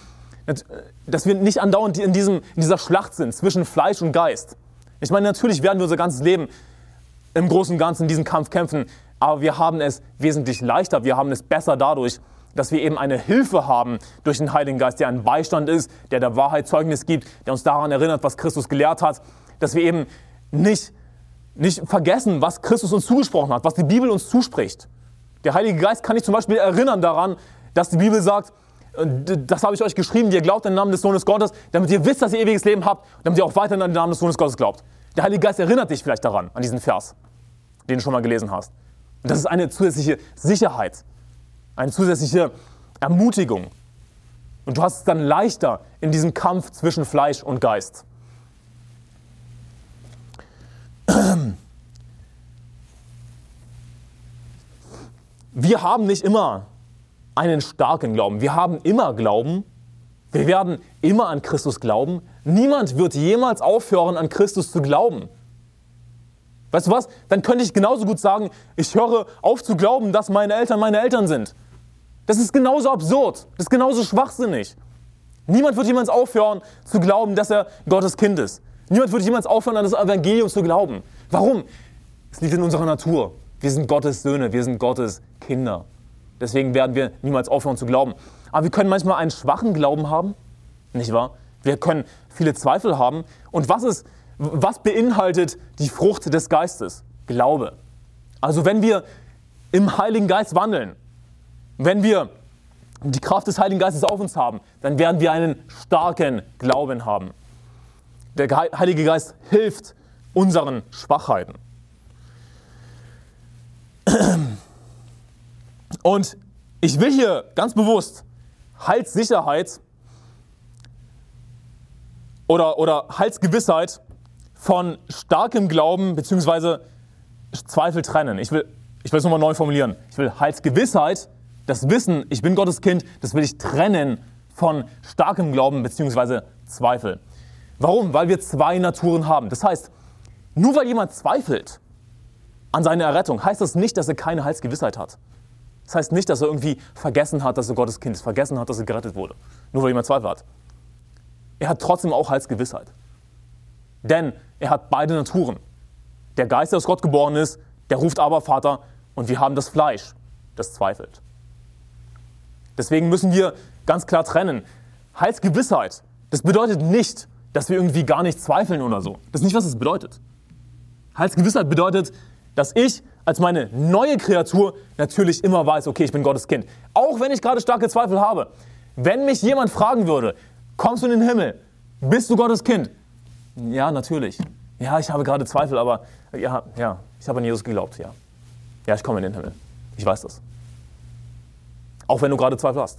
dass wir nicht andauernd in, diesem, in dieser Schlacht sind zwischen Fleisch und Geist. Ich meine, natürlich werden wir unser ganzes Leben im Großen und Ganzen diesen Kampf kämpfen, aber wir haben es wesentlich leichter, wir haben es besser dadurch, dass wir eben eine Hilfe haben durch den Heiligen Geist, der ein Beistand ist, der der Wahrheit Zeugnis gibt, der uns daran erinnert, was Christus gelehrt hat, dass wir eben nicht, nicht vergessen, was Christus uns zugesprochen hat, was die Bibel uns zuspricht. Der Heilige Geist kann dich zum Beispiel erinnern daran, dass die Bibel sagt, äh, das habe ich euch geschrieben, ihr glaubt den Namen des Sohnes Gottes, damit ihr wisst, dass ihr ewiges Leben habt, damit ihr auch weiterhin an den Namen des Sohnes Gottes glaubt. Der Heilige Geist erinnert dich vielleicht daran, an diesen Vers, den du schon mal gelesen hast. Und das ist eine zusätzliche Sicherheit, eine zusätzliche Ermutigung. Und du hast es dann leichter in diesem Kampf zwischen Fleisch und Geist. Wir haben nicht immer einen starken Glauben. Wir haben immer Glauben. Wir werden immer an Christus glauben. Niemand wird jemals aufhören, an Christus zu glauben. Weißt du was? Dann könnte ich genauso gut sagen, ich höre auf zu glauben, dass meine Eltern meine Eltern sind. Das ist genauso absurd. Das ist genauso schwachsinnig. Niemand wird jemals aufhören zu glauben, dass er Gottes Kind ist. Niemand wird jemals aufhören, an das Evangelium zu glauben. Warum? Es liegt in unserer Natur. Wir sind Gottes Söhne, wir sind Gottes Kinder. Deswegen werden wir niemals aufhören zu glauben. Aber wir können manchmal einen schwachen Glauben haben, nicht wahr? Wir können viele Zweifel haben. Und was, ist, was beinhaltet die Frucht des Geistes? Glaube. Also wenn wir im Heiligen Geist wandeln, wenn wir die Kraft des Heiligen Geistes auf uns haben, dann werden wir einen starken Glauben haben. Der Heilige Geist hilft unseren Schwachheiten. [CLEARS THROAT] Und ich will hier ganz bewusst Heilssicherheit oder, oder Heilsgewissheit von starkem Glauben bzw. Zweifel trennen. Ich will, ich es nochmal neu formulieren. Ich will Heilsgewissheit, das Wissen, ich bin Gottes Kind, das will ich trennen von starkem Glauben bzw. Zweifel. Warum? Weil wir zwei Naturen haben. Das heißt, nur weil jemand zweifelt an seiner Errettung, heißt das nicht, dass er keine Heilsgewissheit hat. Das heißt nicht, dass er irgendwie vergessen hat, dass er Gottes Kind ist, vergessen hat, dass er gerettet wurde. Nur weil jemand Zweifel hat. Er hat trotzdem auch Heilsgewissheit. Denn er hat beide Naturen. Der Geist, der aus Gott geboren ist, der ruft aber Vater und wir haben das Fleisch, das zweifelt. Deswegen müssen wir ganz klar trennen. Heilsgewissheit, das bedeutet nicht, dass wir irgendwie gar nicht zweifeln oder so. Das ist nicht, was es bedeutet. Heilsgewissheit bedeutet, dass ich als meine neue Kreatur natürlich immer weiß, okay, ich bin Gottes Kind. Auch wenn ich gerade starke Zweifel habe. Wenn mich jemand fragen würde, kommst du in den Himmel? Bist du Gottes Kind? Ja, natürlich. Ja, ich habe gerade Zweifel, aber ja, ja, ich habe an Jesus geglaubt, ja. Ja, ich komme in den Himmel. Ich weiß das. Auch wenn du gerade Zweifel hast.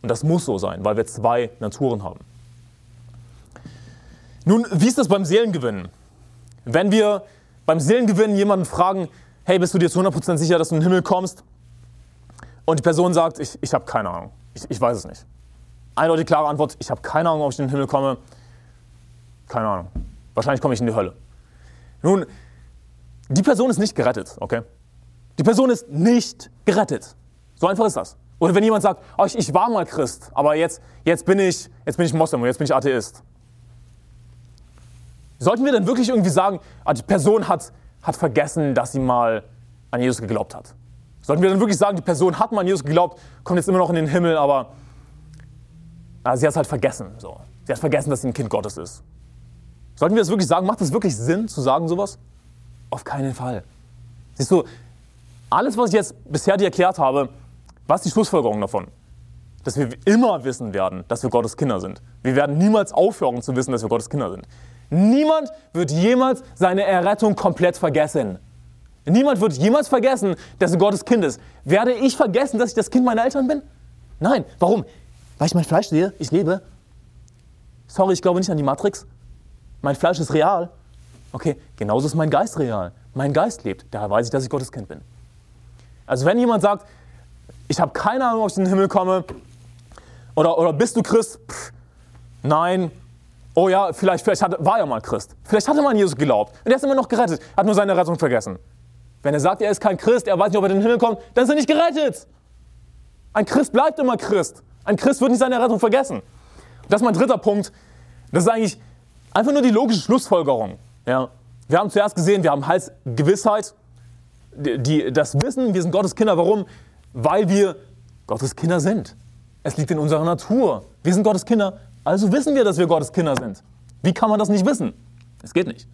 Und das muss so sein, weil wir zwei Naturen haben. Nun, wie ist das beim Seelengewinnen? Wenn wir beim Seelengewinnen jemanden fragen, hey, bist du dir zu 100% sicher, dass du in den Himmel kommst? Und die Person sagt, ich, ich habe keine Ahnung, ich, ich weiß es nicht. Eindeutig klare Antwort, ich habe keine Ahnung, ob ich in den Himmel komme. Keine Ahnung. Wahrscheinlich komme ich in die Hölle. Nun, die Person ist nicht gerettet, okay? Die Person ist nicht gerettet. So einfach ist das. Oder wenn jemand sagt, oh, ich, ich war mal Christ, aber jetzt, jetzt, bin ich, ich Moslem und jetzt bin ich Atheist. Sollten wir denn wirklich irgendwie sagen, ah, die Person hat, hat vergessen, dass sie mal an Jesus geglaubt hat? Sollten wir dann wirklich sagen, die Person hat mal an Jesus geglaubt, kommt jetzt immer noch in den Himmel, aber ah, sie hat es halt vergessen. So. Sie hat vergessen, dass sie ein Kind Gottes ist. Sollten wir das wirklich sagen? Macht es wirklich Sinn zu sagen sowas? Auf keinen Fall. Siehst du, alles, was ich jetzt bisher dir erklärt habe, was ist die Schlussfolgerung davon? Dass wir immer wissen werden, dass wir Gottes Kinder sind. Wir werden niemals aufhören zu wissen, dass wir Gottes Kinder sind. Niemand wird jemals seine Errettung komplett vergessen. Niemand wird jemals vergessen, dass er Gottes Kind ist. Werde ich vergessen, dass ich das Kind meiner Eltern bin? Nein. Warum? Weil ich mein Fleisch sehe, ich lebe. Sorry, ich glaube nicht an die Matrix. Mein Fleisch ist real. Okay, genauso ist mein Geist real. Mein Geist lebt. Daher weiß ich, dass ich Gottes Kind bin. Also wenn jemand sagt, ich habe keine Ahnung, ob ich in den Himmel komme, oder, oder bist du Christ? Pff, nein. Oh ja, vielleicht, vielleicht hat, war er mal Christ. Vielleicht hat er mal an Jesus geglaubt. Und er ist immer noch gerettet. Hat nur seine Rettung vergessen. Wenn er sagt, er ist kein Christ, er weiß nicht, ob er in den Himmel kommt, dann ist er nicht gerettet. Ein Christ bleibt immer Christ. Ein Christ wird nicht seine Rettung vergessen. Das ist mein dritter Punkt. Das ist eigentlich einfach nur die logische Schlussfolgerung. Ja. Wir haben zuerst gesehen, wir haben Heilsgewissheit, die, das Wissen, wir sind Gottes Kinder. Warum? Weil wir Gottes Kinder sind. Es liegt in unserer Natur. Wir sind Gottes Kinder, also wissen wir, dass wir Gottes Kinder sind. Wie kann man das nicht wissen? Es geht nicht,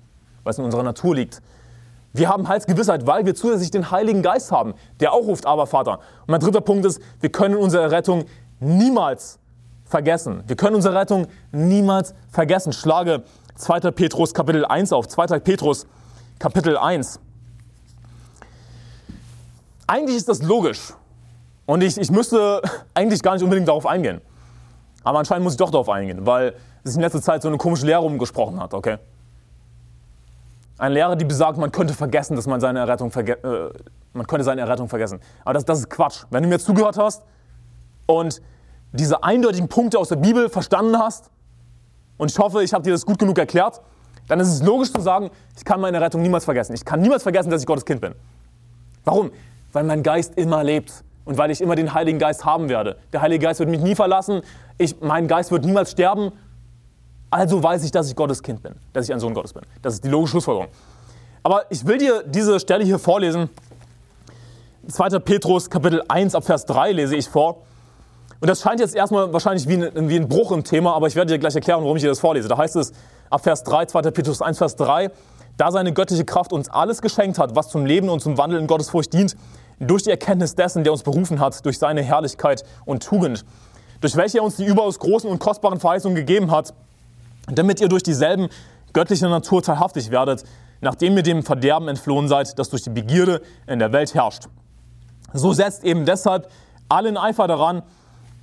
weil es in unserer Natur liegt. Wir haben Heilsgewissheit, weil wir zusätzlich den Heiligen Geist haben, der auch ruft, aber Vater. Und mein dritter Punkt ist, wir können unsere Rettung niemals vergessen. Wir können unsere Rettung niemals vergessen. Schlage 2. Petrus Kapitel 1 auf. 2. Petrus Kapitel 1. Eigentlich ist das logisch. Und ich, ich müsste eigentlich gar nicht unbedingt darauf eingehen. Aber anscheinend muss ich doch darauf eingehen, weil sich in letzter Zeit so eine komische Lehre umgesprochen hat, okay? Eine Lehre, die besagt, man könnte vergessen, dass man seine Errettung verge äh, man könnte seine Errettung vergessen. Aber das, das ist Quatsch. Wenn du mir zugehört hast und diese eindeutigen Punkte aus der Bibel verstanden hast, und ich hoffe, ich habe dir das gut genug erklärt, dann ist es logisch zu sagen, ich kann meine Rettung niemals vergessen. Ich kann niemals vergessen, dass ich Gottes Kind bin. Warum? Weil mein Geist immer lebt und weil ich immer den Heiligen Geist haben werde. Der Heilige Geist wird mich nie verlassen, ich, mein Geist wird niemals sterben. Also weiß ich, dass ich Gottes Kind bin, dass ich ein Sohn Gottes bin. Das ist die logische Schlussfolgerung. Aber ich will dir diese Stelle hier vorlesen. 2. Petrus Kapitel 1 ab Vers 3 lese ich vor. Und das scheint jetzt erstmal wahrscheinlich wie ein, wie ein Bruch im Thema, aber ich werde dir gleich erklären, warum ich dir das vorlese. Da heißt es ab Vers 3, 2. Petrus 1, Vers 3, da seine göttliche Kraft uns alles geschenkt hat, was zum Leben und zum Wandel in Gottesfurcht dient, durch die Erkenntnis dessen, der uns berufen hat, durch seine Herrlichkeit und Tugend, durch welche er uns die überaus großen und kostbaren Verheißungen gegeben hat, damit ihr durch dieselben göttliche Natur teilhaftig werdet, nachdem ihr dem Verderben entflohen seid, das durch die Begierde in der Welt herrscht. So setzt eben deshalb allen Eifer daran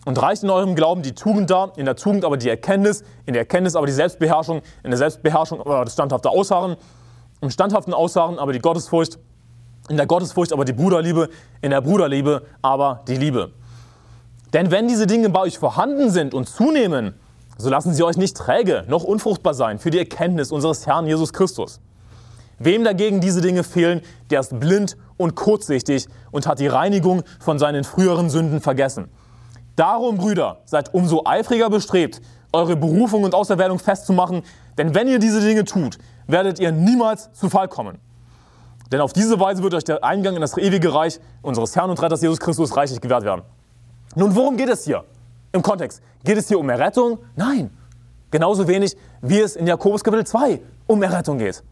und reicht in eurem Glauben die Tugend dar, in der Tugend aber die Erkenntnis, in der Erkenntnis aber die Selbstbeherrschung, in der Selbstbeherrschung aber das standhafte Ausharren, im standhaften Ausharren aber die Gottesfurcht, in der Gottesfurcht aber die Bruderliebe, in der Bruderliebe aber die Liebe. Denn wenn diese Dinge bei euch vorhanden sind und zunehmen, so lassen sie euch nicht träge noch unfruchtbar sein für die Erkenntnis unseres Herrn Jesus Christus. Wem dagegen diese Dinge fehlen, der ist blind und kurzsichtig und hat die Reinigung von seinen früheren Sünden vergessen. Darum, Brüder, seid umso eifriger bestrebt, eure Berufung und Auserwählung festzumachen, denn wenn ihr diese Dinge tut, werdet ihr niemals zu Fall kommen. Denn auf diese Weise wird euch der Eingang in das ewige Reich unseres Herrn und Retters Jesus Christus reichlich gewährt werden. Nun, worum geht es hier? Im Kontext. Geht es hier um Errettung? Nein. Genauso wenig, wie es in Jakobus Kapitel 2 um Errettung geht.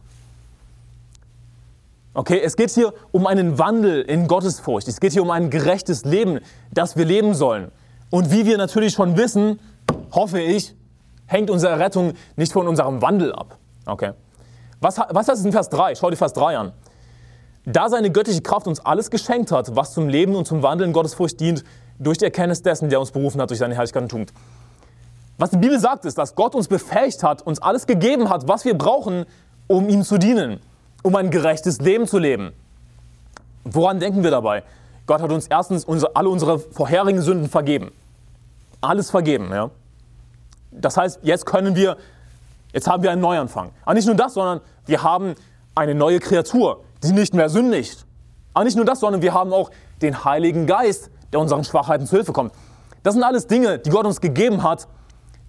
Okay, es geht hier um einen Wandel in Gottesfurcht. Es geht hier um ein gerechtes Leben, das wir leben sollen. Und wie wir natürlich schon wissen, hoffe ich, hängt unsere Rettung nicht von unserem Wandel ab. Okay. Was, was heißt es in Vers 3? Schau dir Vers 3 an da seine göttliche Kraft uns alles geschenkt hat, was zum Leben und zum Wandeln Gottesfurcht dient, durch die Erkenntnis dessen, der uns berufen hat, durch seine Herrlichkeit und Tugend. Was die Bibel sagt, ist, dass Gott uns befähigt hat, uns alles gegeben hat, was wir brauchen, um ihm zu dienen, um ein gerechtes Leben zu leben. Woran denken wir dabei? Gott hat uns erstens unsere, alle unsere vorherigen Sünden vergeben. Alles vergeben, ja. Das heißt, jetzt können wir, jetzt haben wir einen Neuanfang. Aber nicht nur das, sondern wir haben eine neue Kreatur die nicht mehr sündigt. Aber nicht nur das, sondern wir haben auch den Heiligen Geist, der unseren Schwachheiten zu Hilfe kommt. Das sind alles Dinge, die Gott uns gegeben hat,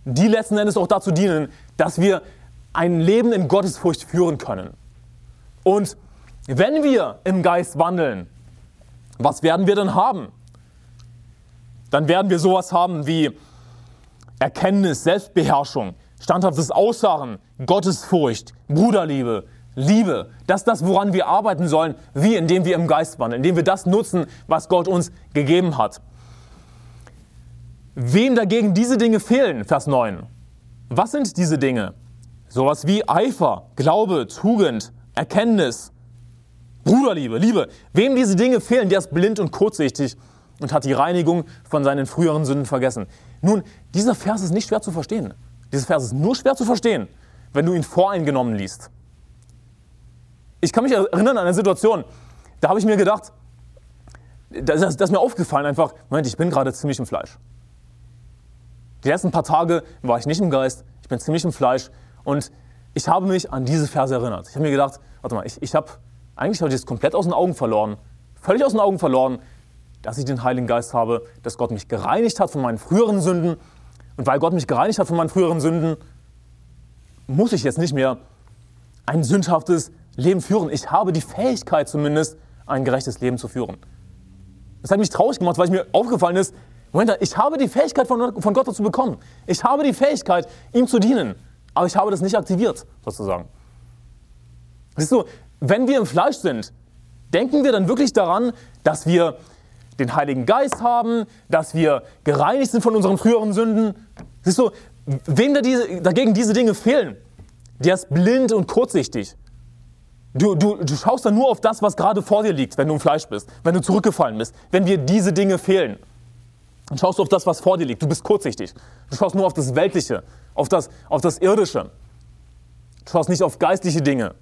die letzten Endes auch dazu dienen, dass wir ein Leben in Gottesfurcht führen können. Und wenn wir im Geist wandeln, was werden wir dann haben? Dann werden wir sowas haben wie Erkenntnis, Selbstbeherrschung, standhaftes Ausharren, Gottesfurcht, Bruderliebe, Liebe, das ist das, woran wir arbeiten sollen, wie indem wir im Geist wandeln, indem wir das nutzen, was Gott uns gegeben hat. Wem dagegen diese Dinge fehlen, Vers 9. Was sind diese Dinge? Sowas wie Eifer, Glaube, Tugend, Erkenntnis, Bruderliebe, Liebe. Wem diese Dinge fehlen, der ist blind und kurzsichtig und hat die Reinigung von seinen früheren Sünden vergessen. Nun, dieser Vers ist nicht schwer zu verstehen. Dieser Vers ist nur schwer zu verstehen, wenn du ihn voreingenommen liest. Ich kann mich erinnern an eine Situation, da habe ich mir gedacht, das, das, das ist mir aufgefallen einfach, Moment, ich bin gerade ziemlich im Fleisch. Die letzten paar Tage war ich nicht im Geist, ich bin ziemlich im Fleisch und ich habe mich an diese Verse erinnert. Ich habe mir gedacht, warte mal, ich, ich habe, eigentlich habe ich das komplett aus den Augen verloren, völlig aus den Augen verloren, dass ich den Heiligen Geist habe, dass Gott mich gereinigt hat von meinen früheren Sünden. Und weil Gott mich gereinigt hat von meinen früheren Sünden, muss ich jetzt nicht mehr ein sündhaftes Leben führen. Ich habe die Fähigkeit zumindest, ein gerechtes Leben zu führen. Das hat mich traurig gemacht, weil mir aufgefallen ist, Moment, ich habe die Fähigkeit von, von Gott dazu bekommen. Ich habe die Fähigkeit, ihm zu dienen. Aber ich habe das nicht aktiviert, sozusagen. Siehst du, wenn wir im Fleisch sind, denken wir dann wirklich daran, dass wir den Heiligen Geist haben, dass wir gereinigt sind von unseren früheren Sünden. Siehst du, wem da diese, dagegen diese Dinge fehlen, der ist blind und kurzsichtig. Du, du, du schaust dann nur auf das, was gerade vor dir liegt, wenn du im Fleisch bist, wenn du zurückgefallen bist, wenn dir diese Dinge fehlen. Dann schaust du auf das, was vor dir liegt. Du bist kurzsichtig. Du schaust nur auf das Weltliche, auf das, auf das Irdische. Du schaust nicht auf geistliche Dinge.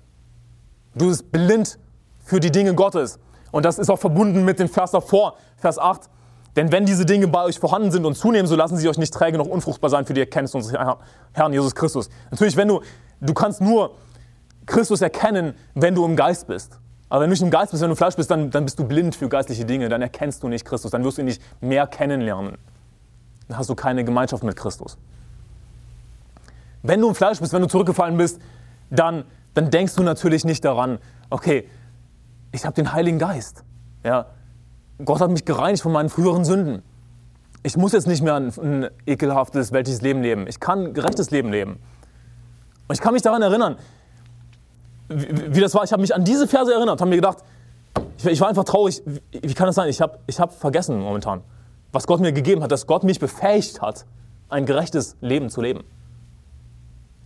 Du bist blind für die Dinge Gottes. Und das ist auch verbunden mit dem Vers davor, Vers 8. Denn wenn diese Dinge bei euch vorhanden sind und zunehmen, so lassen sie euch nicht träge noch unfruchtbar sein für die Erkenntnis unseres Herrn Jesus Christus. Natürlich, wenn du, du kannst nur Christus erkennen, wenn du im Geist bist. Aber wenn du nicht im Geist bist, wenn du im Fleisch bist, dann, dann bist du blind für geistliche Dinge. Dann erkennst du nicht Christus. Dann wirst du ihn nicht mehr kennenlernen. Dann hast du keine Gemeinschaft mit Christus. Wenn du im Fleisch bist, wenn du zurückgefallen bist, dann, dann denkst du natürlich nicht daran, okay, ich habe den Heiligen Geist. Ja, Gott hat mich gereinigt von meinen früheren Sünden. Ich muss jetzt nicht mehr ein, ein ekelhaftes weltliches Leben leben. Ich kann ein gerechtes Leben leben. Und ich kann mich daran erinnern, wie, wie das war. Ich habe mich an diese Verse erinnert, habe mir gedacht, ich, ich, war einfach traurig. Wie, wie kann das sein? Ich habe ich hab vergessen momentan, was Gott mir gegeben hat, dass Gott mich befähigt hat, ein gerechtes Leben zu leben.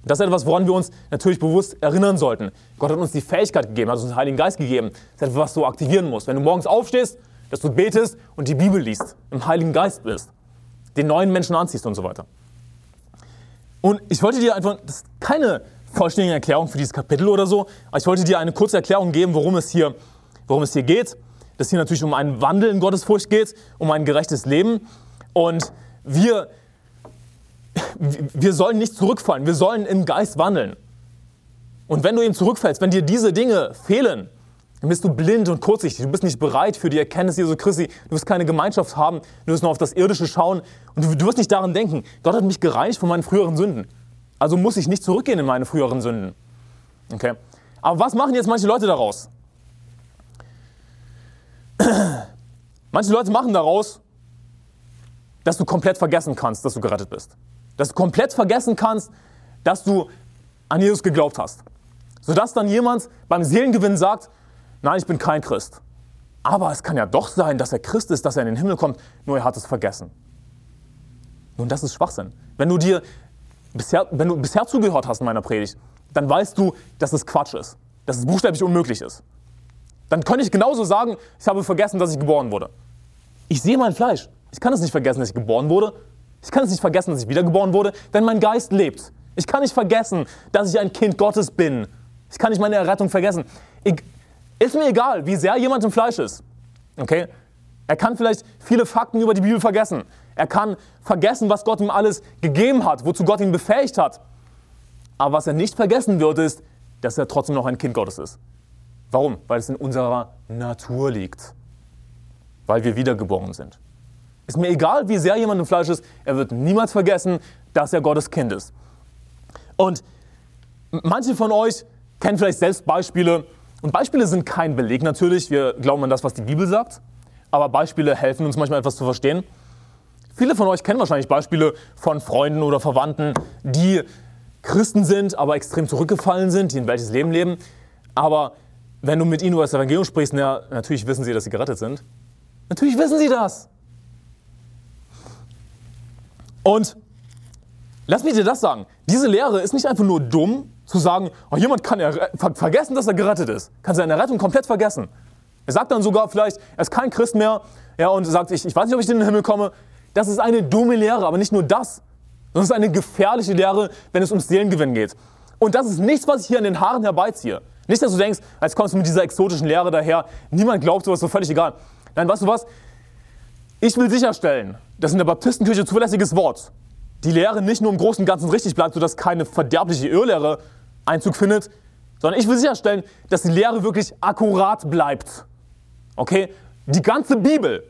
Das ist etwas, woran wir uns natürlich bewusst erinnern sollten. Gott hat uns die Fähigkeit gegeben, hat uns den Heiligen Geist gegeben. Das ist etwas, was du aktivieren musst. Wenn du morgens aufstehst, dass du betest und die Bibel liest, im Heiligen Geist bist, den neuen Menschen anziehst und so weiter. Und ich wollte dir einfach, das ist keine vollständige Erklärung für dieses Kapitel oder so, aber ich wollte dir eine kurze Erklärung geben, worum es hier, worum es hier geht. Dass hier natürlich um einen Wandel in Gottesfurcht geht, um ein gerechtes Leben. Und wir wir sollen nicht zurückfallen, wir sollen im Geist wandeln. Und wenn du eben zurückfällst, wenn dir diese Dinge fehlen, dann bist du blind und kurzsichtig. Du bist nicht bereit für die Erkenntnis Jesu Christi. Du wirst keine Gemeinschaft haben. Du wirst nur auf das Irdische schauen. Und du, du wirst nicht daran denken, Gott hat mich gereinigt von meinen früheren Sünden. Also muss ich nicht zurückgehen in meine früheren Sünden. Okay? Aber was machen jetzt manche Leute daraus? [CLEARS THROAT] Manche Leute machen daraus, dass du komplett vergessen kannst, dass du gerettet bist. Dass du komplett vergessen kannst, dass du an Jesus geglaubt hast. Sodass dann jemand beim Seelengewinn sagt, nein, ich bin kein Christ. Aber es kann ja doch sein, dass er Christ ist, dass er in den Himmel kommt, nur er hat es vergessen. Nun, das ist Schwachsinn. Wenn du dir bisher, wenn du bisher zugehört hast in meiner Predigt, dann weißt du, dass es Quatsch ist, dass es buchstäblich unmöglich ist. Dann könnte ich genauso sagen, ich habe vergessen, dass ich geboren wurde. Ich sehe mein Fleisch. Ich kann es nicht vergessen, dass ich geboren wurde. Ich kann es nicht vergessen, dass ich wiedergeboren wurde, denn mein Geist lebt. Ich kann nicht vergessen, dass ich ein Kind Gottes bin. Ich kann nicht meine Errettung vergessen. Ich, ist mir egal, wie sehr jemand im Fleisch ist. Okay? Er kann vielleicht viele Fakten über die Bibel vergessen. Er kann vergessen, was Gott ihm alles gegeben hat, wozu Gott ihn befähigt hat. Aber was er nicht vergessen wird, ist, dass er trotzdem noch ein Kind Gottes ist. Warum? Weil es in unserer Natur liegt. Weil wir wiedergeboren sind. Ist mir egal, wie sehr jemand im Fleisch ist, er wird niemals vergessen, dass er Gottes Kind ist. Und manche von euch kennen vielleicht selbst Beispiele. Und Beispiele sind kein Beleg natürlich. Wir glauben an das, was die Bibel sagt. Aber Beispiele helfen uns manchmal etwas zu verstehen. Viele von euch kennen wahrscheinlich Beispiele von Freunden oder Verwandten, die Christen sind, aber extrem zurückgefallen sind, die ein welches Leben leben. Aber wenn du mit ihnen über das Evangelium sprichst, na, natürlich wissen sie, dass sie gerettet sind. Natürlich wissen sie das. Und lass mich dir das sagen. Diese Lehre ist nicht einfach nur dumm, zu sagen, oh, jemand kann ver vergessen, dass er gerettet ist. Kann seine Rettung komplett vergessen. Er sagt dann sogar vielleicht, er ist kein Christ mehr ja, und sagt, ich, ich weiß nicht, ob ich in den Himmel komme. Das ist eine dumme Lehre, aber nicht nur das, es ist eine gefährliche Lehre, wenn es ums Seelengewinn geht. Und das ist nichts, was ich hier an den Haaren herbeiziehe. Nicht, dass du denkst, als kommst du mit dieser exotischen Lehre daher, niemand glaubt sowas, so völlig egal. Nein, weißt du was? Ich will sicherstellen, dass in der Baptistenkirche zuverlässiges Wort die Lehre nicht nur im Großen und Ganzen richtig bleibt, sodass keine verderbliche Irrlehre Einzug findet, sondern ich will sicherstellen, dass die Lehre wirklich akkurat bleibt. Okay? Die ganze Bibel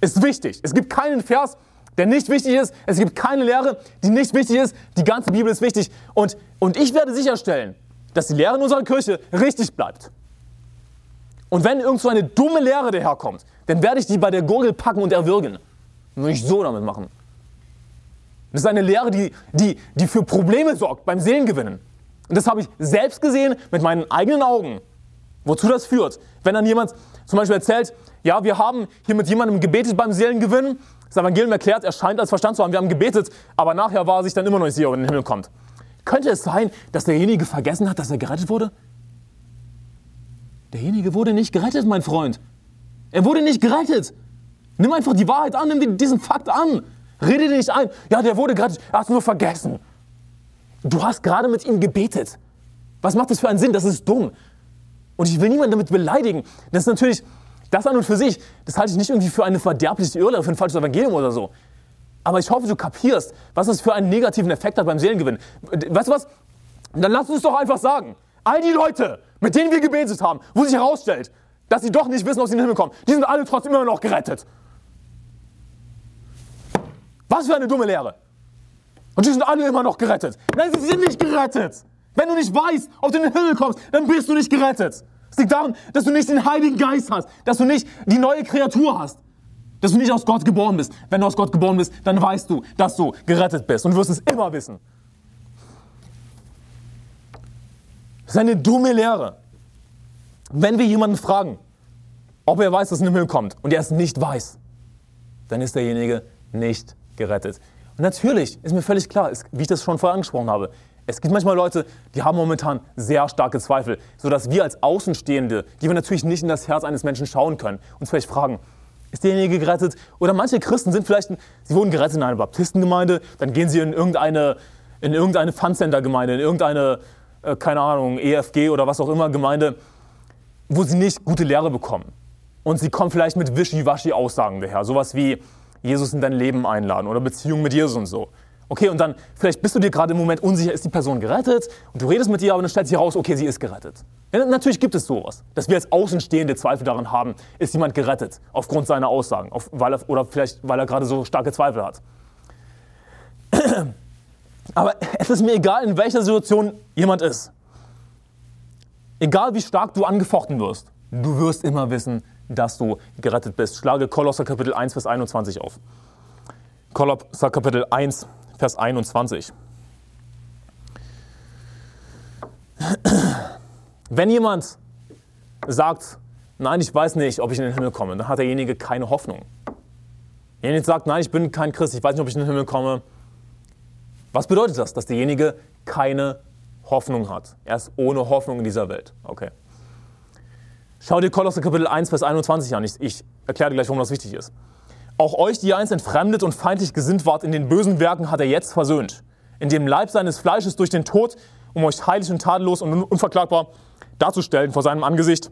ist wichtig. Es gibt keinen Vers, der nicht wichtig ist. Es gibt keine Lehre, die nicht wichtig ist. Die ganze Bibel ist wichtig. Und, und ich werde sicherstellen, dass die Lehre in unserer Kirche richtig bleibt. Und wenn irgend so eine dumme Lehre daherkommt, dann werde ich die bei der Gurgel packen und erwürgen. Und nicht so damit machen. Das ist eine Lehre, die, die, die für Probleme sorgt beim Seelengewinnen. Und das habe ich selbst gesehen mit meinen eigenen Augen. Wozu das führt? Wenn dann jemand zum Beispiel erzählt, ja, wir haben hier mit jemandem gebetet beim Seelengewinn, das Evangelium erklärt, er scheint als Verstand zu haben, wir haben gebetet, aber nachher war er sich dann immer noch nicht sicher, ob er in den Himmel kommt. Könnte es sein, dass derjenige vergessen hat, dass er gerettet wurde? Derjenige wurde nicht gerettet, mein Freund. Er wurde nicht gerettet. Nimm einfach die Wahrheit an, nimm diesen Fakt an. Rede dir nicht ein. Ja, der wurde gerettet, er hat es nur vergessen. Du hast gerade mit ihm gebetet. Was macht das für einen Sinn? Das ist dumm. Und ich will niemanden damit beleidigen. Das ist natürlich, das an und für sich, das halte ich nicht irgendwie für eine verderbliche Irrlehre, für ein falsches Evangelium oder so. Aber ich hoffe, du kapierst, was das für einen negativen Effekt hat beim Seelengewinn. Weißt du was? Dann lass uns doch einfach sagen, all die Leute, mit denen wir gebetet haben, wo sich herausstellt, dass sie doch nicht wissen, ob sie in den Himmel kommen, die sind alle trotzdem immer noch gerettet. Was für eine dumme Lehre. Und die sind alle immer noch gerettet. Nein, sie sind nicht gerettet. Wenn du nicht weißt, ob du in den Himmel kommst, dann bist du nicht gerettet. Es liegt daran, dass du nicht den Heiligen Geist hast, dass du nicht die neue Kreatur hast, dass du nicht aus Gott geboren bist. Wenn du aus Gott geboren bist, dann weißt du, dass du gerettet bist und wirst es immer wissen. Das ist eine dumme Lehre. Wenn wir jemanden fragen, ob er weiß, dass er in den Himmel kommt und er es nicht weiß, dann ist derjenige nicht gerettet. Und natürlich ist mir völlig klar, wie ich das schon vorher angesprochen habe, es gibt manchmal Leute, die haben momentan sehr starke Zweifel, sodass wir als Außenstehende, die wir natürlich nicht in das Herz eines Menschen schauen können, uns vielleicht fragen, ist derjenige gerettet? Oder manche Christen sind vielleicht, sie wurden gerettet in einer Baptistengemeinde, dann gehen sie in irgendeine, in irgendeine Fun-Center-Gemeinde, in irgendeine, äh, keine Ahnung, EFG oder was auch immer Gemeinde, wo sie nicht gute Lehre bekommen. Und sie kommen vielleicht mit Wischiwaschi-Aussagen daher, sowas wie, Jesus in dein Leben einladen oder Beziehung mit Jesus und so. Okay, und dann vielleicht bist du dir gerade im Moment unsicher, ist die Person gerettet? Und du redest mit ihr, aber dann stellt sich heraus, okay, sie ist gerettet. Ja, natürlich gibt es sowas, dass wir als Außenstehende Zweifel daran haben, ist jemand gerettet aufgrund seiner Aussagen, auf, weil er, oder vielleicht weil er gerade so starke Zweifel hat. [CLEARS THROAT] Aber es ist mir egal, in welcher Situation jemand ist. Egal wie stark du angefochten wirst, du wirst immer wissen, dass du gerettet bist. Schlage Kolosser Kapitel 1, Vers 21 auf. Kolosser Kapitel 1, Vers 21. Wenn jemand sagt, nein, ich weiß nicht, ob ich in den Himmel komme, dann hat derjenige keine Hoffnung. Wenn jemand sagt, nein, ich bin kein Christ, ich weiß nicht, ob ich in den Himmel komme, was bedeutet das? Dass derjenige keine Hoffnung hat. Er ist ohne Hoffnung in dieser Welt. Okay. Schau dir Kolosser Kapitel 1, Vers 21 an. Ich, ich erkläre dir gleich, warum das wichtig ist. Auch euch, die einst entfremdet und feindlich gesinnt wart in den bösen Werken, hat er jetzt versöhnt. In dem Leib seines Fleisches durch den Tod, um euch heilig und tadellos und unverklagbar darzustellen vor seinem Angesicht.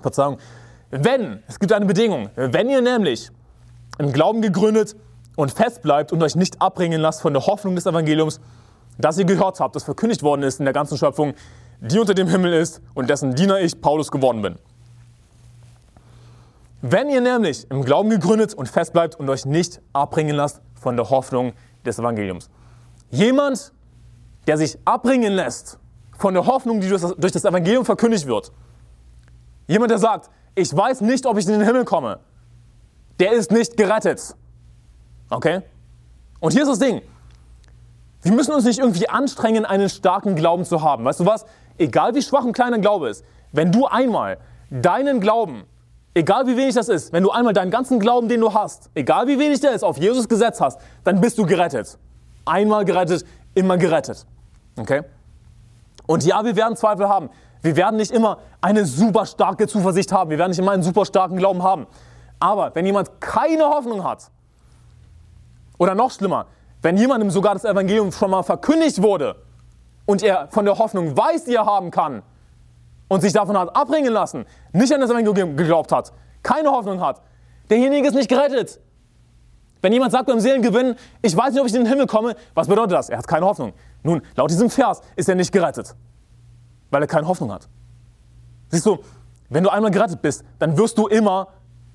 Verzeihung. Wenn, es gibt eine Bedingung, wenn ihr nämlich im Glauben gegründet und fest bleibt und euch nicht abbringen lasst von der Hoffnung des Evangeliums, das ihr gehört habt, das verkündigt worden ist in der ganzen Schöpfung, die unter dem Himmel ist und dessen Diener ich, Paulus, geworden bin. Wenn ihr nämlich im Glauben gegründet und fest bleibt und euch nicht abbringen lasst von der Hoffnung des Evangeliums. Jemand, der sich abbringen lässt von der Hoffnung, die durch das Evangelium verkündigt wird. Jemand, der sagt, ich weiß nicht, ob ich in den Himmel komme. Der ist nicht gerettet. Okay? Und hier ist das Ding. Wir müssen uns nicht irgendwie anstrengen, einen starken Glauben zu haben. Weißt du was? egal wie schwach und klein dein Glaube ist, wenn du einmal deinen Glauben, egal wie wenig das ist, wenn du einmal deinen ganzen Glauben, den du hast, egal wie wenig der ist, auf Jesus Gesetz hast, dann bist du gerettet. Einmal gerettet, immer gerettet. Okay? Und ja, wir werden Zweifel haben. Wir werden nicht immer eine super starke Zuversicht haben. Wir werden nicht immer einen super starken Glauben haben. Aber wenn jemand keine Hoffnung hat, oder noch schlimmer, Wenn jemandem sogar das Evangelium schon mal verkündigt wurde und er von der Hoffnung weiß, die er haben kann und sich davon hat abbringen lassen, nicht an das Evangelium geglaubt hat, keine Hoffnung hat, derjenige ist nicht gerettet. Wenn jemand sagt beim Seelengewinn, ich weiß nicht, ob ich in den Himmel komme, was bedeutet das? Er hat keine Hoffnung. Nun, laut diesem Vers ist er nicht gerettet, weil er keine Hoffnung hat. Siehst du, wenn du einmal gerettet bist, dann wirst du immer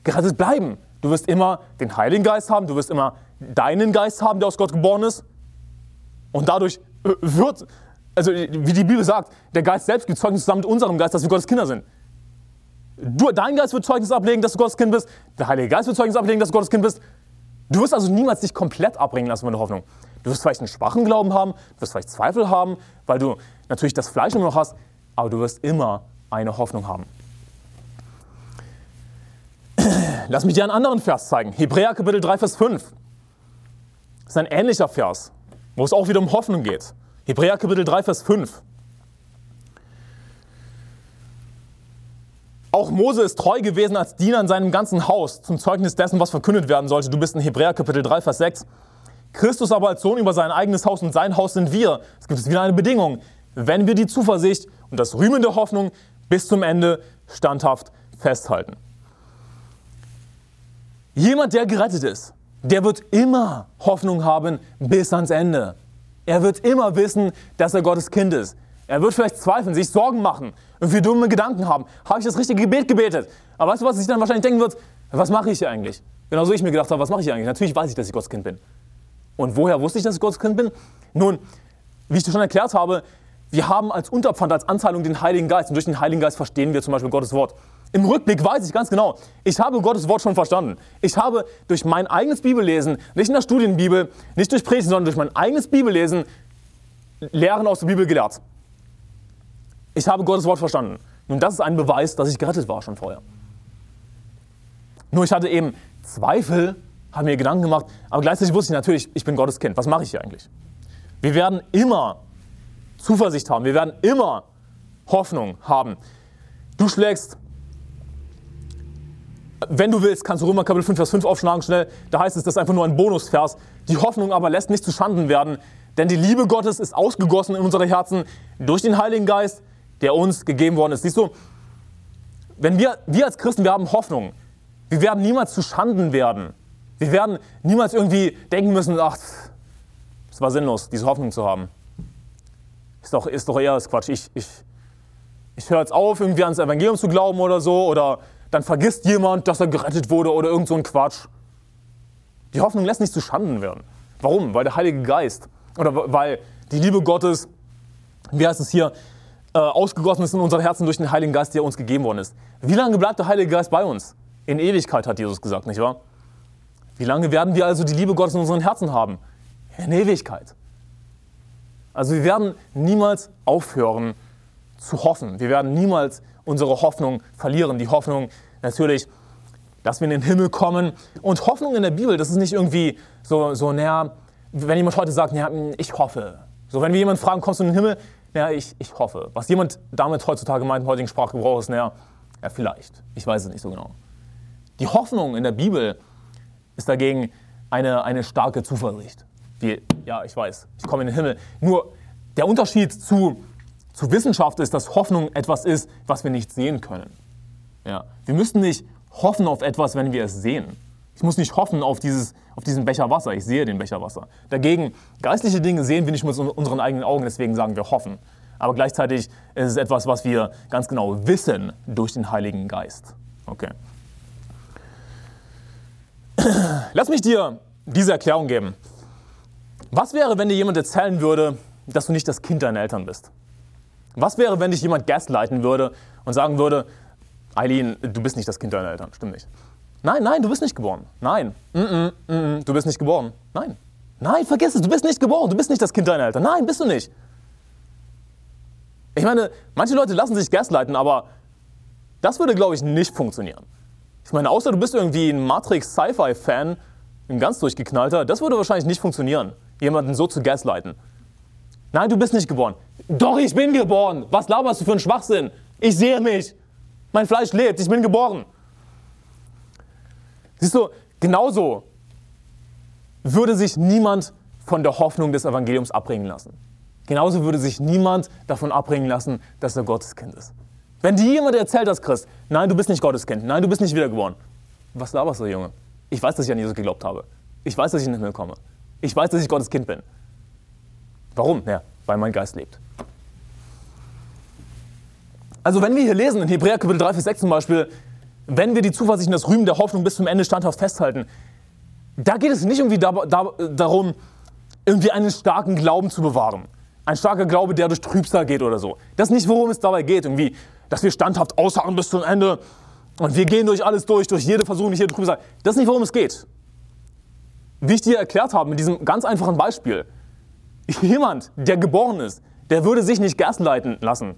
gerettet bleiben. Du wirst immer den Heiligen Geist haben, du wirst immer deinen Geist haben, der aus Gott geboren ist. Und dadurch äh, wird, also wie die Bibel sagt, der Geist selbst gibt Zeugnis zusammen mit unserem Geist, dass wir Gottes Kinder sind. Du, dein Geist wird Zeugnis ablegen, dass du Gottes Kind bist. Der Heilige Geist wird Zeugnis ablegen, dass du Gottes Kind bist. Du wirst also niemals dich komplett abbringen lassen von der Hoffnung. Du wirst vielleicht einen schwachen Glauben haben, du wirst vielleicht Zweifel haben, weil du natürlich das Fleisch immer noch hast, aber du wirst immer eine Hoffnung haben. [CLEARS THROAT] Lass mich dir einen anderen Vers zeigen. Hebräer Kapitel 3, Vers 5. Das ist ein ähnlicher Vers, wo es auch wieder um Hoffnung geht. Hebräer Kapitel 3, Vers 5. Auch Mose ist treu gewesen als Diener in seinem ganzen Haus, zum Zeugnis dessen, was verkündet werden sollte. Du bist in Hebräer Kapitel 3, Vers 6. Christus aber als Sohn über sein eigenes Haus und sein Haus sind wir. Es gibt wieder eine Bedingung. Wenn wir die Zuversicht und das Rühmen der Hoffnung bis zum Ende standhaft festhalten. Jemand, der gerettet ist, der wird immer Hoffnung haben bis ans Ende. Er wird immer wissen, dass er Gottes Kind ist. Er wird vielleicht zweifeln, sich Sorgen machen, irgendwie dumme Gedanken haben. Habe ich das richtige Gebet gebetet? Aber weißt du, was sich dann wahrscheinlich denken wird? Was mache ich hier eigentlich? Genauso ich mir gedacht habe, was mache ich hier eigentlich? Natürlich weiß ich, dass ich Gottes Kind bin. Und woher wusste ich, dass ich Gottes Kind bin? Nun, wie ich dir schon erklärt habe, wir haben als Unterpfand, als Anzahlung den Heiligen Geist. Und durch den Heiligen Geist verstehen wir zum Beispiel Gottes Wort. Im Rückblick weiß ich ganz genau, ich habe Gottes Wort schon verstanden. Ich habe durch mein eigenes Bibellesen, nicht in der Studienbibel, nicht durch Predigen, sondern durch mein eigenes Bibellesen Lehren aus der Bibel gelehrt. Ich habe Gottes Wort verstanden. Nun, das ist ein Beweis, dass ich gerettet war schon vorher. Nur ich hatte eben Zweifel, habe mir Gedanken gemacht, aber gleichzeitig wusste ich natürlich, ich bin Gottes Kind. Was mache ich hier eigentlich? Wir werden immer Zuversicht haben. Wir werden immer Hoffnung haben. Du schlägst, wenn du willst, kannst du Römer Kapitel 5, Vers 5 aufschlagen schnell. Da heißt es, das ist einfach nur ein Bonusvers. Die Hoffnung aber lässt nicht zu Schanden werden, denn die Liebe Gottes ist ausgegossen in unsere Herzen durch den Heiligen Geist, der uns gegeben worden ist. Siehst du, wenn wir, wir als Christen, wir haben Hoffnung. Wir werden niemals zu Schanden werden. Wir werden niemals irgendwie denken müssen, ach, es war sinnlos, diese Hoffnung zu haben. Ist doch, ist doch eher das Quatsch. Ich, ich, ich höre jetzt auf, irgendwie ans Evangelium zu glauben oder so, oder dann vergisst jemand, dass er gerettet wurde oder irgend so ein Quatsch. Die Hoffnung lässt nicht zu Schanden werden. Warum? Weil der Heilige Geist oder weil die Liebe Gottes, wie heißt es hier, äh, ausgegossen ist in unsere Herzen durch den Heiligen Geist, der uns gegeben worden ist. Wie lange bleibt der Heilige Geist bei uns? In Ewigkeit, hat Jesus gesagt, nicht wahr? Wie lange werden wir also die Liebe Gottes in unseren Herzen haben? In Ewigkeit. Also wir werden niemals aufhören zu hoffen. Wir werden niemals unsere Hoffnung verlieren. Die Hoffnung natürlich, dass wir in den Himmel kommen. Und Hoffnung in der Bibel, das ist nicht irgendwie so, so naja, wenn jemand heute sagt, ja, ich hoffe. So, wenn wir jemanden fragen, kommst du in den Himmel? Ja, ich, ich hoffe. Was jemand damit heutzutage meint, im heutigen Sprachgebrauch ist, naja, ja, vielleicht. Ich weiß es nicht so genau. Die Hoffnung in der Bibel ist dagegen eine, eine starke Zuversicht. Die, ja, ich weiß, ich komme in den Himmel. Nur der Unterschied zu, zu Wissenschaft ist, dass Hoffnung etwas ist, was wir nicht sehen können. Ja. Wir müssen nicht hoffen auf etwas, wenn wir es sehen. Ich muss nicht hoffen auf, dieses, auf diesen Becher Wasser. Ich sehe den Becher Wasser. Dagegen, geistliche Dinge sehen wir nicht mit unseren eigenen Augen, deswegen sagen wir hoffen. Aber gleichzeitig ist es etwas, was wir ganz genau wissen durch den Heiligen Geist. Okay. [CLEARS THROAT] Lass mich dir diese Erklärung geben. Was wäre, wenn dir jemand erzählen würde, dass du nicht das Kind deiner Eltern bist? Was wäre, wenn dich jemand gaslighten würde und sagen würde, Eileen, du bist nicht das Kind deiner Eltern, stimmt nicht. Nein, nein, du bist nicht geboren. Nein, mm -mm, mm du bist nicht geboren. Nein. Nein, vergiss es, du bist nicht geboren, du bist nicht das Kind deiner Eltern. Nein, bist du nicht. Ich meine, manche Leute lassen sich gaslighten, aber das würde, glaube ich, nicht funktionieren. Ich meine, außer du bist irgendwie ein Matrix-Sci-Fi-Fan, ein ganz durchgeknallter, das würde wahrscheinlich nicht funktionieren, jemanden so zu gaslighten. Nein, du bist nicht geboren. Doch, ich bin geboren. Was laberst du für einen Schwachsinn? Ich sehe mich. Mein Fleisch lebt. Ich bin geboren. Siehst du, genauso würde sich niemand von der Hoffnung des Evangeliums abbringen lassen. Genauso würde sich niemand davon abbringen lassen, dass er Gottes Kind ist. Wenn dir jemand erzählt als Christ, nein, du bist nicht Gottes Kind, nein, du bist nicht wiedergeboren. Was laberst du, Junge? Ich weiß, dass ich an Jesus geglaubt habe. Ich weiß, dass ich in den Himmel komme. Ich weiß, dass ich Gottes Kind bin. Warum? Ja, weil mein Geist lebt. Also wenn wir hier lesen, in Hebräer Kapitel 3, Vers 6 zum Beispiel, wenn wir die Zuversicht und das Rühmen der Hoffnung bis zum Ende standhaft festhalten, da geht es nicht irgendwie da, da, darum, irgendwie einen starken Glauben zu bewahren. Ein starker Glaube, der durch Trübsal geht oder so. Das ist nicht, worum es dabei geht, irgendwie, dass wir standhaft ausharren bis zum Ende und wir gehen durch alles durch, durch jede Versuchung, durch jede Trübsal. Das ist nicht, worum es geht. Wie ich dir erklärt habe, mit diesem ganz einfachen Beispiel. Jemand, der geboren ist, der würde sich nicht gasleiten lassen.